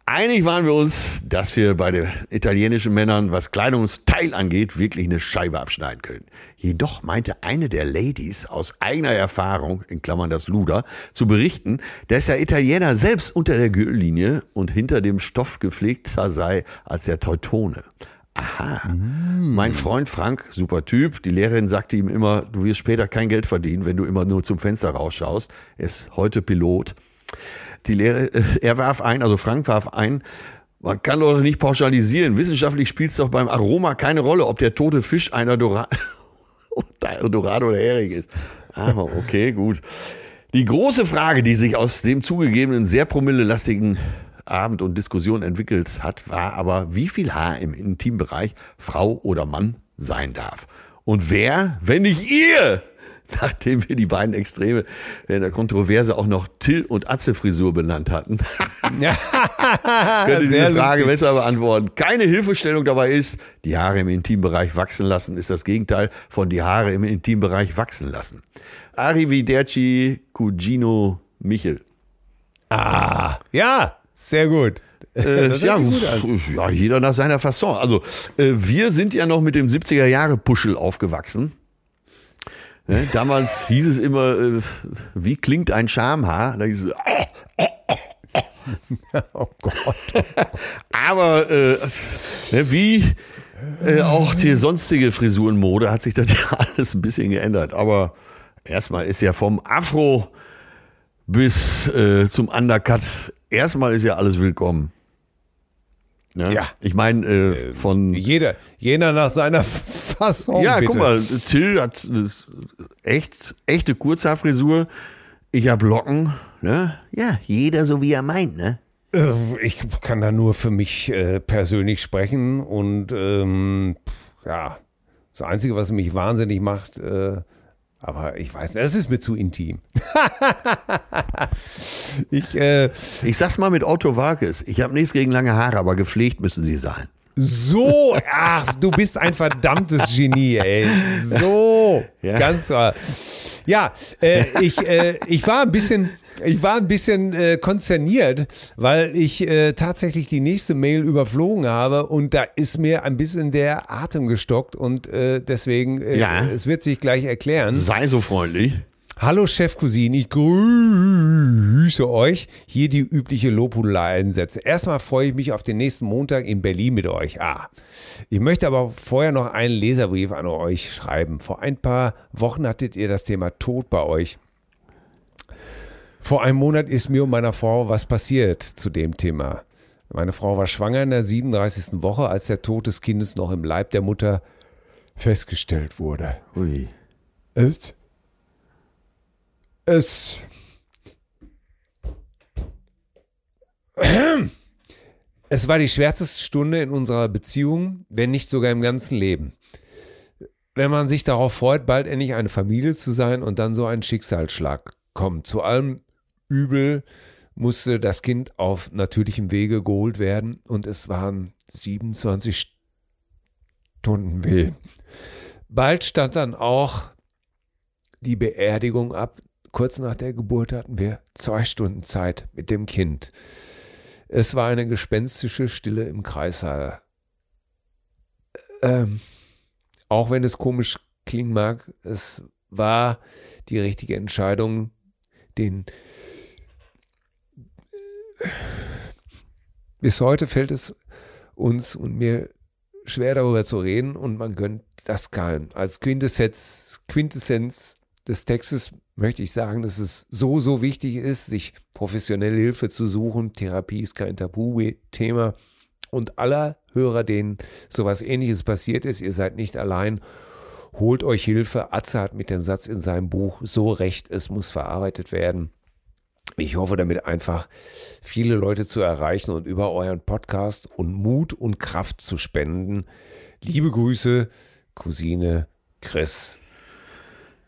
Einig waren wir uns, dass wir bei den italienischen Männern, was Kleidungsstyle angeht, wirklich eine Scheibe abschneiden können. Jedoch meinte eine der Ladies aus eigener Erfahrung, in Klammern das Luder, zu berichten, dass der Italiener selbst unter der Gürtellinie und hinter dem Stoff gepflegter sei als der Teutone. Aha. Mein Freund Frank, super Typ, die Lehrerin sagte ihm immer, du wirst später kein Geld verdienen, wenn du immer nur zum Fenster rausschaust. Er ist heute Pilot. Die Lehre, äh, er warf ein, also Frank warf ein, man kann doch nicht pauschalisieren. Wissenschaftlich spielt es doch beim Aroma keine Rolle, ob der tote Fisch einer Dora *laughs* Dorado oder Hering ist. Aber okay, gut. Die große Frage, die sich aus dem zugegebenen sehr promillelastigen Abend und Diskussion entwickelt hat, war aber, wie viel Haar im Intimbereich Frau oder Mann sein darf. Und wer, wenn nicht ihr, *laughs* nachdem wir die beiden Extreme in der Kontroverse auch noch Till und Atze Frisur benannt hatten, Ja, *laughs* *laughs* könnte diese Frage lustig. besser beantworten. Keine Hilfestellung dabei ist, die Haare im Intimbereich wachsen lassen, ist das Gegenteil von die Haare im Intimbereich wachsen lassen. Arrivederci Cugino Michel. Ah, ja, sehr gut. Äh, ja, gut ja, jeder nach seiner Fasson. Also, äh, wir sind ja noch mit dem 70er Jahre Puschel aufgewachsen. Ne? Damals hieß es immer, äh, wie klingt ein Schamhaar? Da hieß es, *laughs* Oh Gott. aber äh, ne, wie äh, auch die sonstige Frisurenmode hat sich das *laughs* ja alles ein bisschen geändert. Aber erstmal ist ja vom Afro bis äh, zum Undercut, erstmal ist ja alles willkommen. Ne? Ja. Ich meine, äh, von. Jeder, jeder nach seiner *laughs* Fassung. Ja, bitte. guck mal, Till hat äh, echt, echte Kurzhaarfrisur. Ich hab Locken. Ne? Ja, jeder so wie er meint, ne? Äh, Ich kann da nur für mich äh, persönlich sprechen und ähm, ja, das Einzige, was mich wahnsinnig macht, äh, aber ich weiß nicht, das ist mir zu intim. *laughs* ich, äh, Ich sag's mal mit Otto Walkes. Ich habe nichts gegen lange Haare, aber gepflegt müssen sie sein. so, ach, du bist ein verdammtes Genie, ey. So, Ja. ganz wahr. Ja, äh, ich, äh, ich war ein bisschen, ich war ein bisschen äh, konzerniert, weil ich äh, tatsächlich die nächste Mail überflogen habe und da ist mir ein bisschen der Atem gestockt und äh, deswegen, äh, Ja. es wird sich gleich erklären. Sei so freundlich. Hallo Chefcousine, ich grüße euch. Hier die übliche Lobhudelei-Einsätze. Erstmal freue ich mich auf den nächsten Montag in Berlin mit euch. Ah, ich möchte aber vorher noch einen Leserbrief an euch schreiben. Vor ein paar Wochen hattet ihr das Thema Tod bei euch. Vor einem Monat ist mir und meiner Frau was passiert zu dem Thema. Meine Frau war schwanger in der 37. Woche, als der Tod des Kindes noch im Leib der Mutter festgestellt wurde. Ui. Es. Es. *clears throat* Es war die schwärzeste Stunde in unserer Beziehung, wenn nicht sogar im ganzen Leben. Wenn man sich darauf freut, bald endlich eine Familie zu sein und dann so ein Schicksalsschlag kommt. Zu allem Übel musste das Kind auf natürlichem Wege geholt werden und es waren 27 Stunden weh. Bald stand dann auch die Beerdigung ab. Kurz nach der Geburt hatten wir zwei Stunden Zeit mit dem Kind. Es war eine gespenstische Stille im Kreissaal. Ähm, auch wenn es komisch klingen mag, es war die richtige Entscheidung, den bis heute fällt es uns und mir schwer darüber zu reden und man gönnt das keinem. Als Quintessenz, Quintessenz des Textes möchte ich sagen, dass es so, so wichtig ist, sich professionelle Hilfe zu suchen. Therapie ist kein Tabu-Thema. Und aller Hörer, denen sowas ähnliches passiert ist, ihr seid nicht allein, holt euch Hilfe. Atze hat mit dem Satz in seinem Buch so recht, es muss verarbeitet werden. Ich hoffe damit einfach viele Leute zu erreichen und über euren Podcast und Mut und Kraft zu spenden. Liebe Grüße, Cousine Chris.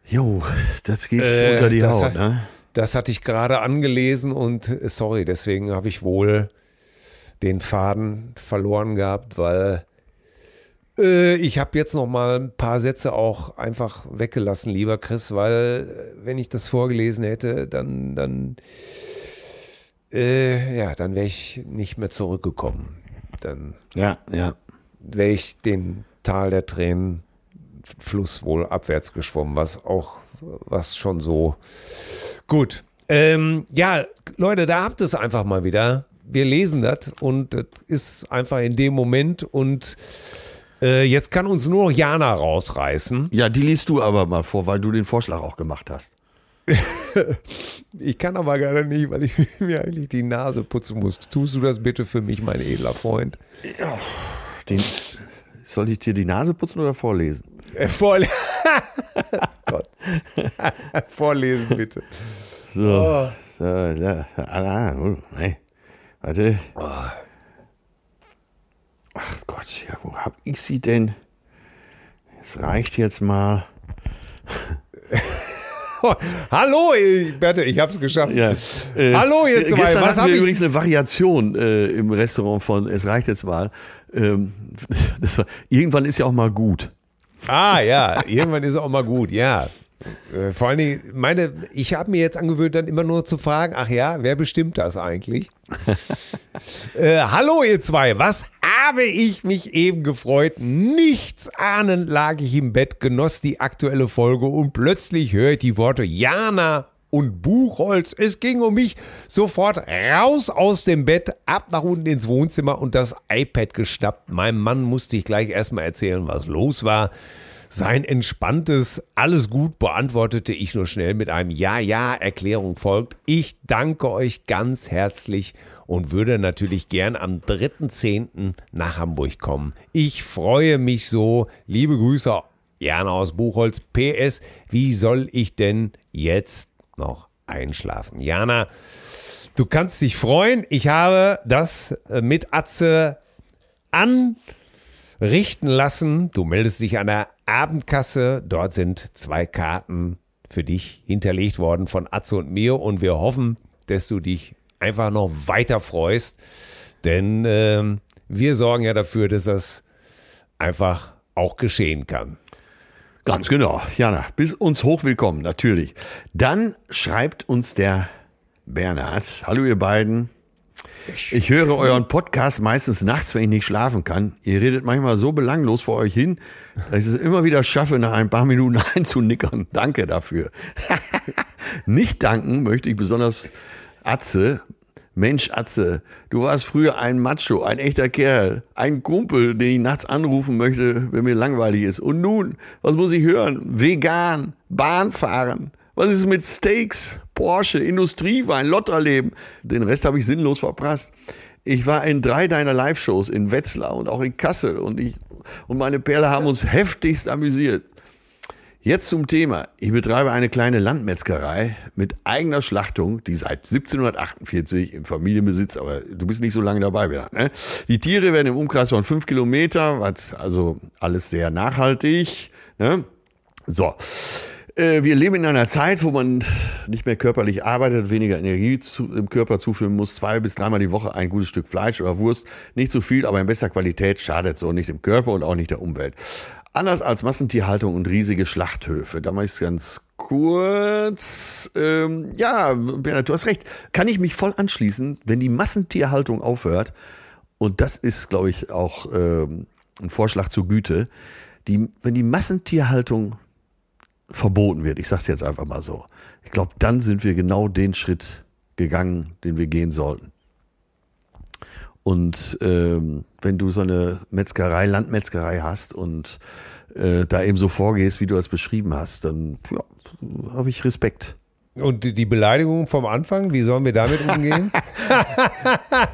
Jo, das geht Äh, unter die Haut, hat- ne? Das hatte ich gerade angelesen und äh, sorry, deswegen habe ich wohl den Faden verloren gehabt, weil ich habe jetzt noch mal ein paar Sätze auch einfach weggelassen, lieber Chris, weil äh, wenn ich das vorgelesen hätte, dann dann äh, ja, dann wäre ich nicht mehr zurückgekommen. Dann Ja, ja. wäre ich den Tal der Tränen Fluss wohl abwärts geschwommen, was auch, was schon so gut. Ähm, ja, Leute, da habt es einfach mal wieder. Wir lesen das und das ist einfach in dem Moment und äh, jetzt kann uns nur Jana rausreißen. Ja, die liest du aber mal vor, weil du den Vorschlag auch gemacht hast. *laughs* Ich kann aber gerade nicht, weil ich *laughs* mir eigentlich die Nase putzen muss. Tust du das bitte für mich, mein edler Freund? Den, soll ich dir die Nase putzen oder vorlesen? Äh, vorle. *laughs* Vorlesen bitte. So. Oh. so ja, ah, oh, nein. Warte. Ach Gott, ja, wo hab ich sie denn? Es reicht jetzt mal. *laughs* Hallo, ich, ich hab's geschafft. Ja, äh, Hallo jetzt mal, Gestern was hatten wir ich- übrigens eine Variation äh, im Restaurant von Es reicht jetzt mal. Ähm, *laughs* das war, irgendwann ist ja auch mal gut. Ah ja, irgendwann ist auch mal gut, ja. Äh, Vor allen Dingen, meine, ich habe mir jetzt angewöhnt, dann immer nur zu fragen, ach ja, wer bestimmt das eigentlich? *laughs* äh, hallo ihr zwei, was habe ich mich eben gefreut? Nichts ahnend lag ich im Bett, genoss die aktuelle Folge und plötzlich höre ich die Worte Jana und Buchholz. Es ging um mich. Sofort raus aus dem Bett, ab nach unten ins Wohnzimmer und das iPad geschnappt. Meinem Mann musste ich gleich erstmal erzählen, was los war. Sein entspanntes Alles gut beantwortete ich nur schnell mit einem Ja-Ja-Erklärung folgt. Ich danke euch ganz herzlich und würde natürlich gern am 3.10. nach Hamburg kommen. Ich freue mich so. Liebe Grüße, Jana aus Buchholz. PS, wie soll ich denn jetzt noch einschlafen? Jana, du kannst dich freuen. Ich habe das äh, mit Atze anrichten lassen. Du meldest dich an der Abendkasse. Dort sind zwei Karten für dich hinterlegt worden von Atze und mir und wir hoffen, dass du dich einfach noch weiter freust, denn äh, wir sorgen ja dafür, dass das einfach auch geschehen kann. Ganz genau, Jana, bis uns hochwillkommen, natürlich. Dann schreibt uns der Bernhard. Hallo ihr beiden. Ich höre euren Podcast meistens nachts, wenn ich nicht schlafen kann. Ihr redet manchmal so belanglos vor euch hin, dass ich es immer wieder schaffe, nach ein paar Minuten *laughs* einzunickern. Danke dafür. *laughs* nicht danken möchte ich besonders Atze. Mensch, Atze, du warst früher ein Macho, ein echter Kerl, ein Kumpel, den ich nachts anrufen möchte, wenn mir langweilig ist. Und nun, was muss ich hören? Vegan, Bahn fahren. Was ist mit Steaks, Porsche, Industriewein, Lotterleben? Den Rest habe ich sinnlos verprasst. Ich war in drei deiner Live-Shows in Wetzlar und auch in Kassel und ich und meine Perle haben uns heftigst amüsiert. Jetzt zum Thema. Ich betreibe eine kleine Landmetzgerei mit eigener Schlachtung, die seit 1748 im Familienbesitz, aber du bist nicht so lange dabei, Bernhard, ne? Die Tiere werden im Umkreis von fünf Kilometer, was also alles sehr nachhaltig. Ne? So. Äh, wir leben in einer Zeit, wo man nicht mehr körperlich arbeitet, weniger Energie zu, im Körper zuführen muss, zwei bis dreimal die Woche ein gutes Stück Fleisch oder Wurst. Nicht zu viel, aber in bester Qualität schadet so nicht dem Körper und auch nicht der Umwelt. Anders als Massentierhaltung und riesige Schlachthöfe. Da mache ich es ganz kurz. Ähm, ja, Bernhard, du hast recht. Kann ich mich voll anschließen, wenn die Massentierhaltung aufhört, und das ist, glaube ich, auch ähm, ein Vorschlag zur Güte, die, wenn die Massentierhaltung verboten wird. Ich sage es jetzt einfach mal so. Ich glaube, dann sind wir genau den Schritt gegangen, den wir gehen sollten. Und ähm, wenn du so eine Metzgerei, Landmetzgerei hast und äh, da eben so vorgehst, wie du das beschrieben hast, dann ja, habe ich Respekt. Und die Beleidigung vom Anfang, wie sollen wir damit umgehen? *laughs* *laughs*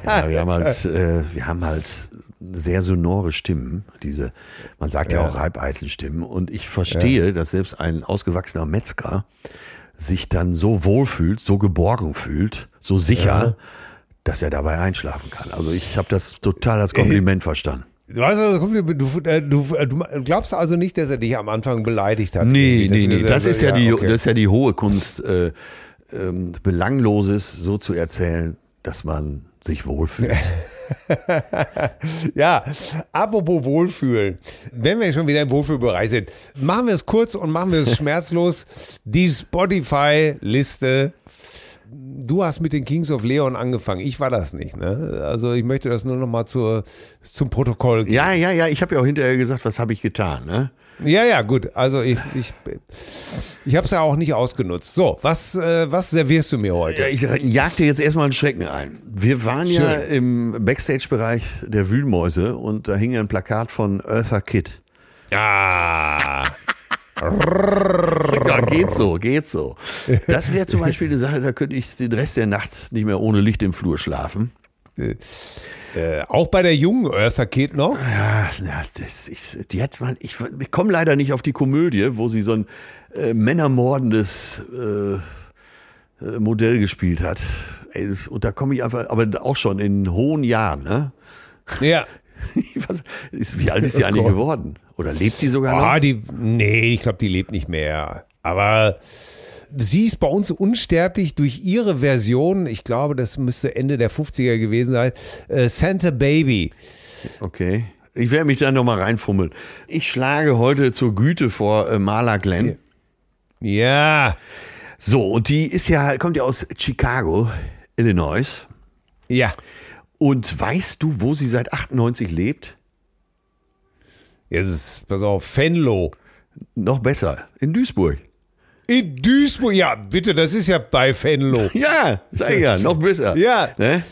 ja, wir haben halt, äh, wir haben halt sehr sonore Stimmen, diese, man sagt ja, ja auch Reibeisenstimmen. Und ich verstehe, ja. dass selbst ein ausgewachsener Metzger sich dann so wohlfühlt, so geborgen fühlt, so sicher, ja. Dass er dabei einschlafen kann. Also ich habe das total als Kompliment verstanden. Du, hast also, du, äh, du, äh, du, glaubst also nicht, dass er dich am Anfang beleidigt hat? Nee, nee, nee. Das, ist ja, die, okay. das ist ja die hohe Kunst, äh, ähm, Belangloses so zu erzählen, dass man sich wohlfühlt. *laughs* ja, apropos Wohlfühlen. Wenn wir schon wieder im Wohlfühlbereich sind, machen wir es kurz und machen wir es *laughs* schmerzlos. Die Spotify-Liste. Du hast mit den Kings of Leon angefangen. Ich war das nicht. Ne? Also ich möchte das nur noch mal zur, zum Protokoll geben. Ja, ja, ja. Ich habe ja auch hinterher gesagt, was habe ich getan. Ne? Ja, ja, gut. Also ich, ich, ich habe es ja auch nicht ausgenutzt. So, was, äh, was servierst du mir heute? Ich jag dir jetzt erstmal einen Schrecken ein. Wir waren Schön. ja im Backstage-Bereich der Wühlmäuse und da hing ein Plakat von Eartha Kitt. Ah. Ja, geht so, geht so. Das wäre zum Beispiel eine Sache, da könnte ich den Rest der Nacht nicht mehr ohne Licht im Flur schlafen. Äh, äh, auch bei der jungen Eartha Kid noch? Ja, das, ich, die hat mal, ich, ich komme leider nicht auf die Komödie, wo sie so ein äh, männermordendes äh, äh Modell gespielt hat. Und da komme ich einfach, aber auch schon in hohen Jahren, ne? Ja. *laughs* Was, ist, wie alt ist sie oh eigentlich geworden? Oder lebt die sogar noch? Ah, die, nee, ich glaube, die lebt nicht mehr. Aber sie ist bei uns unsterblich durch ihre Version, ich glaube, das müsste Ende der 50er gewesen sein, äh, Santa Baby. Okay. Ich werde mich da nochmal reinfummeln. Ich schlage heute zur Güte vor äh, Marla Glenn. Ja. So, und die ist ja, kommt ja aus Chicago, Illinois. Ja. Und weißt du, wo sie seit 98 lebt? Jetzt ist, pass auf, Venlo. Noch besser, in Duisburg. In Duisburg, ja, bitte, das ist ja bei Venlo. *laughs* Ja, sag ich ja, noch besser. Ja. Ne?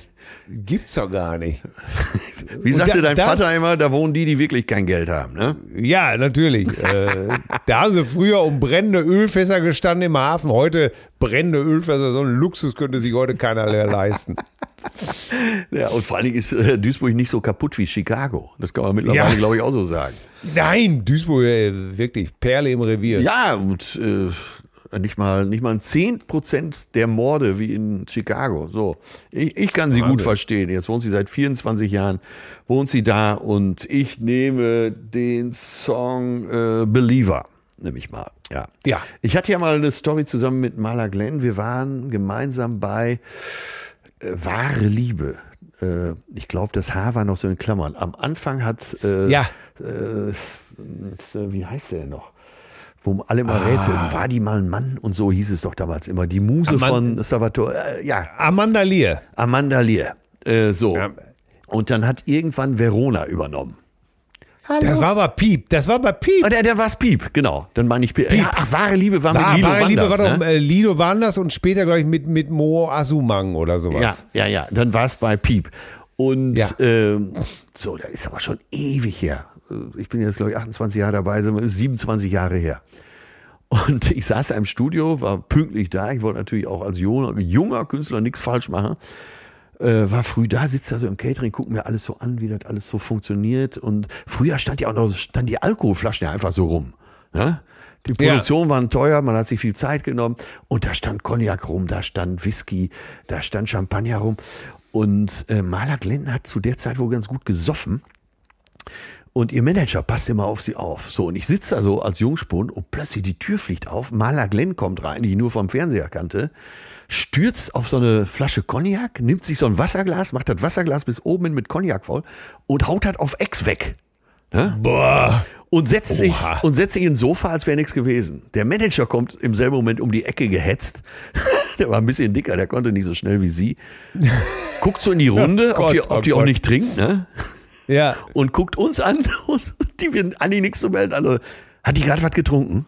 Gibt's doch gar nicht. *laughs* Wie sagte da- dein da- Vater immer, da wohnen die, die wirklich kein Geld haben. Ne? Ja, natürlich. äh, da haben sie früher um brennende Ölfässer gestanden im Hafen. Heute brennende Ölfässer, so ein Luxus könnte sich heute keiner mehr leisten. *laughs* Ja, und vor allen Dingen ist äh, Duisburg nicht so kaputt wie Chicago. Das kann man mittlerweile, Ja. glaube ich, auch so sagen. Nein, Duisburg, äh, wirklich, Perle im Revier. Ja, und äh, nicht mal, nicht mal ein 10% der Morde wie in Chicago. So. Ich, ich kann sie gut verstehen. Jetzt wohnt sie seit 24 Jahren, wohnt sie da und ich nehme den Song äh, Believer, nehme ich mal. Ja. Ja. Ich hatte ja mal eine Story zusammen mit Marla Glenn. Wir waren gemeinsam bei äh, Wahre Liebe. Äh, ich glaube, das Haar war noch so in Klammern. Am Anfang hat äh, Ja. äh, wie heißt der noch? Wo alle mal rätseln, war die mal ein Mann? Und so hieß es doch damals immer. Die Muse Aman- von Salvatore, äh, ja, Amanda Lear. Amanda Lear. Äh, so. Ja. Und dann hat irgendwann Verona übernommen. Das war aber Piep. Das war aber Piep. Oh, der, der war's Piep, genau. Dann meine ich Piep. Ja, ach, wahre Liebe war, War, mit Lilo wahre Liebe Wanders, war doch ne? äh, Lido Wanders und später, glaube ich, mit, mit Mo Asumang oder sowas. Ja, ja, ja. Dann war es bei Piep. Und Ja. ähm, so, da ist aber schon ewig her. Äh, Ich bin jetzt, glaube ich, 28 Jahre dabei, sind wir 27 Jahre her. Und *laughs* ich saß da im Studio, war pünktlich da. Ich wollte natürlich auch als junger, Künstler nichts falsch machen. Äh, war früh da, sitzt da so im Catering, guckt mir alles so an, wie das alles so funktioniert. Und früher stand ja auch noch stand die Alkoholflaschen ja einfach so rum. Ne? Die Ja. Produktion waren teuer, man hat sich viel Zeit genommen. Und da stand Cognac rum, da stand Whisky, da stand Champagner rum. Und äh, Maler Glenn hat zu der Zeit wohl ganz gut gesoffen. Und ihr Manager passt immer auf sie auf. So, und ich sitze da so als Jungspund und plötzlich die Tür fliegt auf. Maler Glenn kommt rein, die ich nur vom Fernseher kannte, stürzt auf so eine Flasche Cognac, nimmt sich so ein Wasserglas, macht das Wasserglas bis oben hin mit Cognac voll und haut das auf Ex weg. Ne? Boah. Und setzt, sich, Oha. und setzt sich ins Sofa, als wäre nichts gewesen. Der Manager kommt im selben Moment um die Ecke gehetzt. *laughs* der war ein bisschen dicker, der konnte nicht so schnell wie sie. Guckt so in die *laughs* Runde, ob Gott, die, ob oh die auch nicht trinkt, ne? Ja. und guckt uns an *laughs* und die wir Anni nichts zu melden. Also, hat die gerade was getrunken?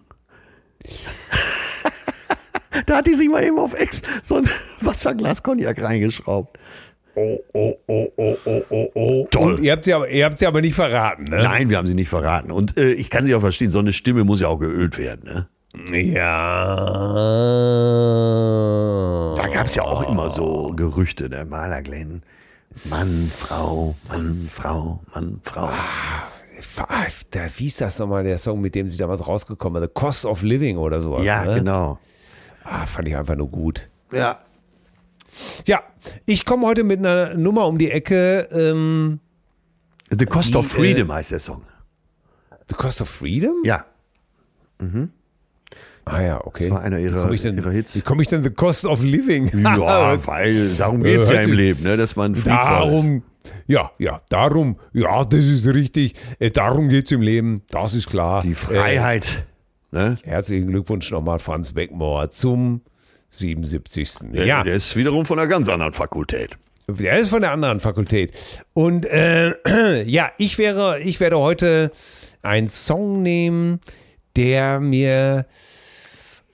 *laughs* da hat die sich mal eben auf Ex so ein *laughs* Wasserglas Cognac reingeschraubt. Oh, oh, oh, oh, oh, oh, oh. Toll. Und ihr habt sie aber, ihr habt sie aber nicht verraten, ne? Nein, wir haben sie nicht verraten. Und äh, ich kann sie auch verstehen, so eine Stimme muss ja auch geölt werden. Ne? Ja. Da gab es ja auch immer so Gerüchte, der Maler Glenn. Mann, Frau, Mann, Frau, Mann, Frau. Ah, Da, wie ist das nochmal, der Song, mit dem sie damals rausgekommen ist? The Cost of Living oder sowas. ja, ne? genau. Ah, fand ich einfach nur gut. Ja. Ja, ich komme heute mit einer Nummer um die Ecke. Ähm, The Cost Die, of Freedom heißt der Song. The Cost of Freedom? Ja, Ah ja, okay. Das war einer ihrer- wie komm ich denn, ihrer Hits. Wie komme ich denn The Cost of Living? *laughs* ja weil darum geht es ja im sich- Leben, ne? dass man friedvoll ist. Darum, ja, ja, darum, ja, das ist richtig. Äh, darum geht es im Leben, das ist klar. Die Freiheit. ne? Äh, herzlichen Glückwunsch nochmal, Franz Beckmauer, zum 77. Der, ja, der ist wiederum von einer ganz anderen Fakultät. der ist von der anderen Fakultät. Und äh, *clears throat* ja, ich wäre, ich werde heute einen Song nehmen, der mir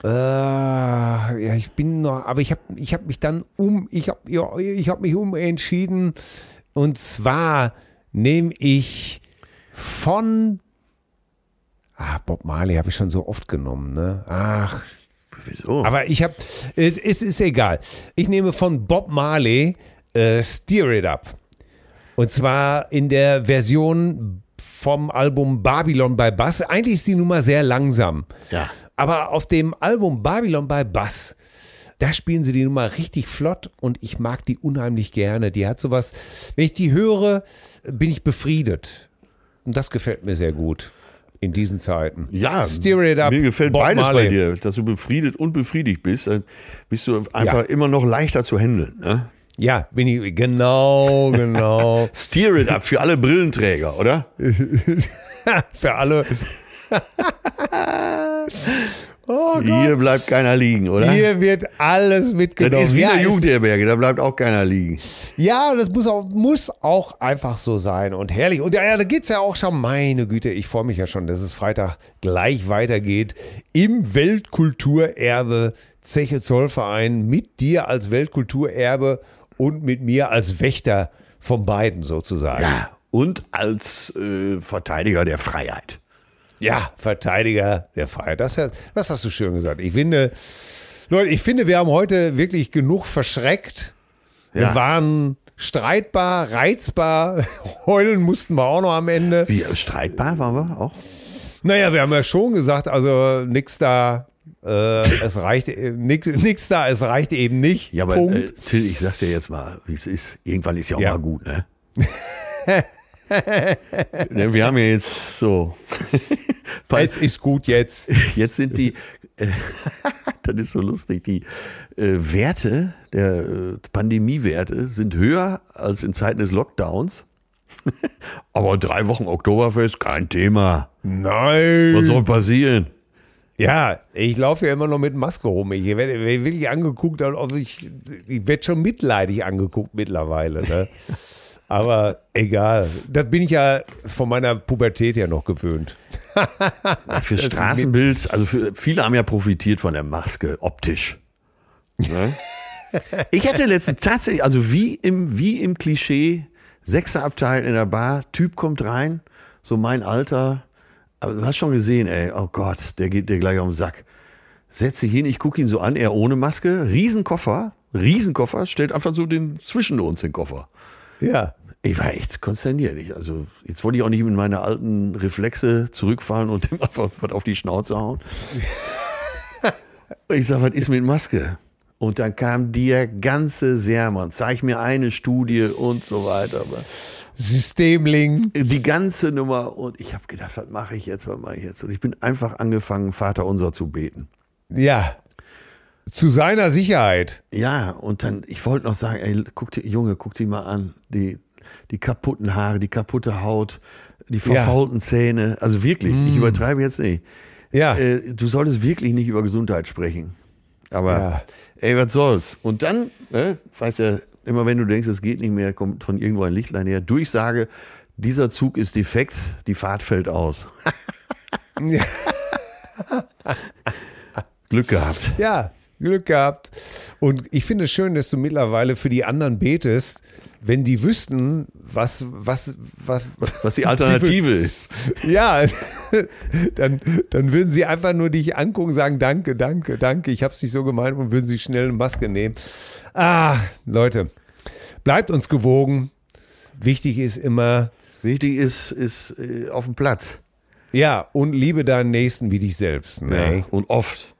äh, ja, ich bin noch, aber ich habe ich hab mich dann um, ich habe ja, ich hab mich umentschieden. Und zwar nehme ich von Ah, Bob Marley habe ich schon so oft genommen, ne? Ach, Wieso? aber ich habe, es, es ist egal. Ich nehme von Bob Marley äh, Steer It Up. Und zwar in der Version vom Album Babylon by Bass. Eigentlich ist die Nummer sehr langsam. Ja. Aber auf dem Album Babylon by Bass, da spielen sie die Nummer richtig flott und ich mag die unheimlich gerne. Die hat sowas, wenn ich die höre, bin ich befriedet. Und das gefällt mir sehr gut in diesen Zeiten. Ja, Steer It Up. mir gefällt Bob beides Marley. bei dir, dass du befriedet und befriedigt bist. Dann bist du einfach Ja. immer noch leichter zu handeln. Ne? Ja, bin ich, genau, genau. *laughs* Steer it up für alle Brillenträger, oder? *laughs* Für alle. *laughs* oh Hier bleibt keiner liegen, oder? Hier wird alles mitgenommen. das ist wie eine Jugendherberge, da bleibt auch keiner liegen. Ja, das muss auch, muss auch einfach so sein und herrlich. Und ja, ja, da geht's ja auch schon, meine Güte, ich freue mich ja schon, dass es Freitag gleich weitergeht im Weltkulturerbe Zeche Zollverein mit dir als Weltkulturerbe und mit mir als Wächter von beiden sozusagen. Ja, und als äh, Verteidiger der Freiheit. Ja, Verteidiger der Freiheit. Das, das hast du schön gesagt. Ich finde, Leute, ich finde, wir haben heute wirklich genug verschreckt. Wir Ja. waren streitbar, reizbar. *laughs* Heulen mussten wir auch noch am Ende. Wie streitbar waren wir auch? Naja, wir haben ja schon gesagt, also nix da, äh, es reicht, äh, nix, nix da, es reicht eben nicht. Ja, aber Punkt. äh, Till, ich sag's dir jetzt mal, wie es ist. Irgendwann ist ja auch Ja. mal gut, ne? *laughs* *laughs* Wir haben ja jetzt so. *laughs* es ist gut jetzt. *laughs* Jetzt sind die, äh, das ist so lustig, die äh, Werte, der äh, Pandemiewerte sind höher als in Zeiten des Lockdowns. Aber drei Wochen Oktoberfest, kein Thema. Nein. Was soll passieren? Ja, ich laufe ja immer noch mit Maske rum. Ich werde wirklich angeguckt, ich, ich werde schon mitleidig angeguckt mittlerweile. Ne? Aber egal. Das bin ich ja von meiner Pubertät her noch gewöhnt. *laughs* Für Straßenbild, also für, viele haben ja profitiert von der Maske, optisch. Ne? Ich hatte letztens tatsächlich, also wie im, wie im Klischee, Sechserabteil in der Bar, Typ kommt rein, so mein Alter, aber du hast schon gesehen, ey, oh Gott, der geht dir gleich auf den Sack. Setz dich hin, ich gucke ihn so an, er ohne Maske, Riesenkoffer, Riesenkoffer, stellt einfach so den zwischen uns den Koffer. Ja. Ich war echt konsterniert. Ich, also, jetzt wollte ich auch nicht mit meine alten Reflexe zurückfallen und *laughs* ihm einfach was auf die Schnauze hauen. Ich sag, was ist mit Maske? Und dann kam der ganze Sermon. Zeig mir eine Studie und so weiter. Systemling. die ganze Nummer. Und ich habe gedacht, was mache ich jetzt, was mache ich jetzt? Und ich bin einfach angefangen, Vater unser zu beten. Ja. Zu seiner Sicherheit. Ja, und dann, ich wollte noch sagen, ey, guck Junge, guck dir mal an. Die, die kaputten Haare, die kaputte Haut, die verfaulten Zähne. Also wirklich, ich übertreibe jetzt nicht. Ja. Äh, du solltest wirklich nicht über Gesundheit sprechen. Aber, Ja. ey, was soll's? Und dann, ne, weißt ja, immer wenn du denkst, es geht nicht mehr, kommt von irgendwo ein Lichtlein her. Durchsage, dieser Zug ist defekt, die Fahrt fällt aus. *laughs* Ja. Glück gehabt. Ja, Glück gehabt. Und ich finde es schön, dass du mittlerweile für die anderen betest, wenn die wüssten, was, was, was, Was die Alternative *laughs* ist. ja, dann, dann würden sie einfach nur dich angucken, sagen, danke, danke, danke, ich habe es nicht so gemeint und würden sie schnell eine Maske nehmen. Ah, Leute, bleibt uns gewogen. Wichtig ist immer, Wichtig ist, ist äh, auf dem Platz. ja, und liebe deinen Nächsten wie dich selbst. Ne? Und oft.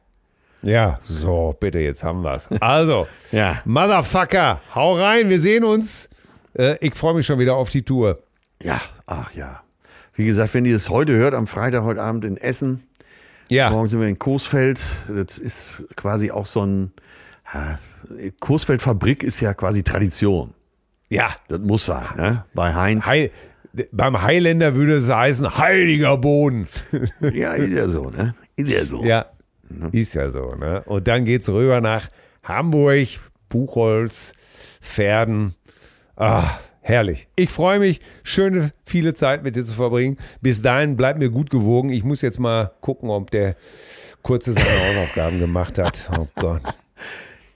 Ja, so, bitte, jetzt haben wir's. Also, Ja. Motherfucker, hau rein, wir sehen uns. Äh, ich freue mich schon wieder auf die Tour. Ja, ach ja. Wie gesagt, wenn ihr es heute hört, am Freitag heute Abend in Essen, Ja, morgen sind wir in Coesfeld. Das ist quasi auch so ein. Ja, Coesfeld Fabrik ist ja quasi Tradition. ja. Das muss sein, ne? Bei Heinz. Heil, beim Highlander würde es heißen, heiliger Boden. *laughs* Ja, ist ja so, ne? Ist ja so. ja, ist ja so. Ne? Und dann geht's rüber nach Hamburg, Buchholz, Pferden. Ah, herrlich. Ich freue mich, schöne, viele Zeit mit dir zu verbringen. Bis dahin bleib mir gut gewogen. Ich muss jetzt mal gucken, ob der kurze seine Hausaufgaben gemacht hat. Oh Gott.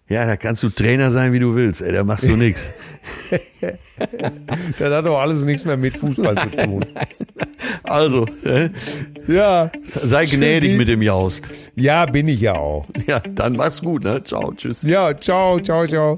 Ja, da kannst du Trainer sein, wie du willst, ey, da machst du nichts. *laughs* Das hat doch alles nichts mehr mit Fußball zu tun. Also, ne? Ja, sei gnädig mit dem Jaust. ja, bin ich ja auch. Ja, dann mach's gut, ne? Ciao, tschüss. Ja, ciao, ciao, ciao.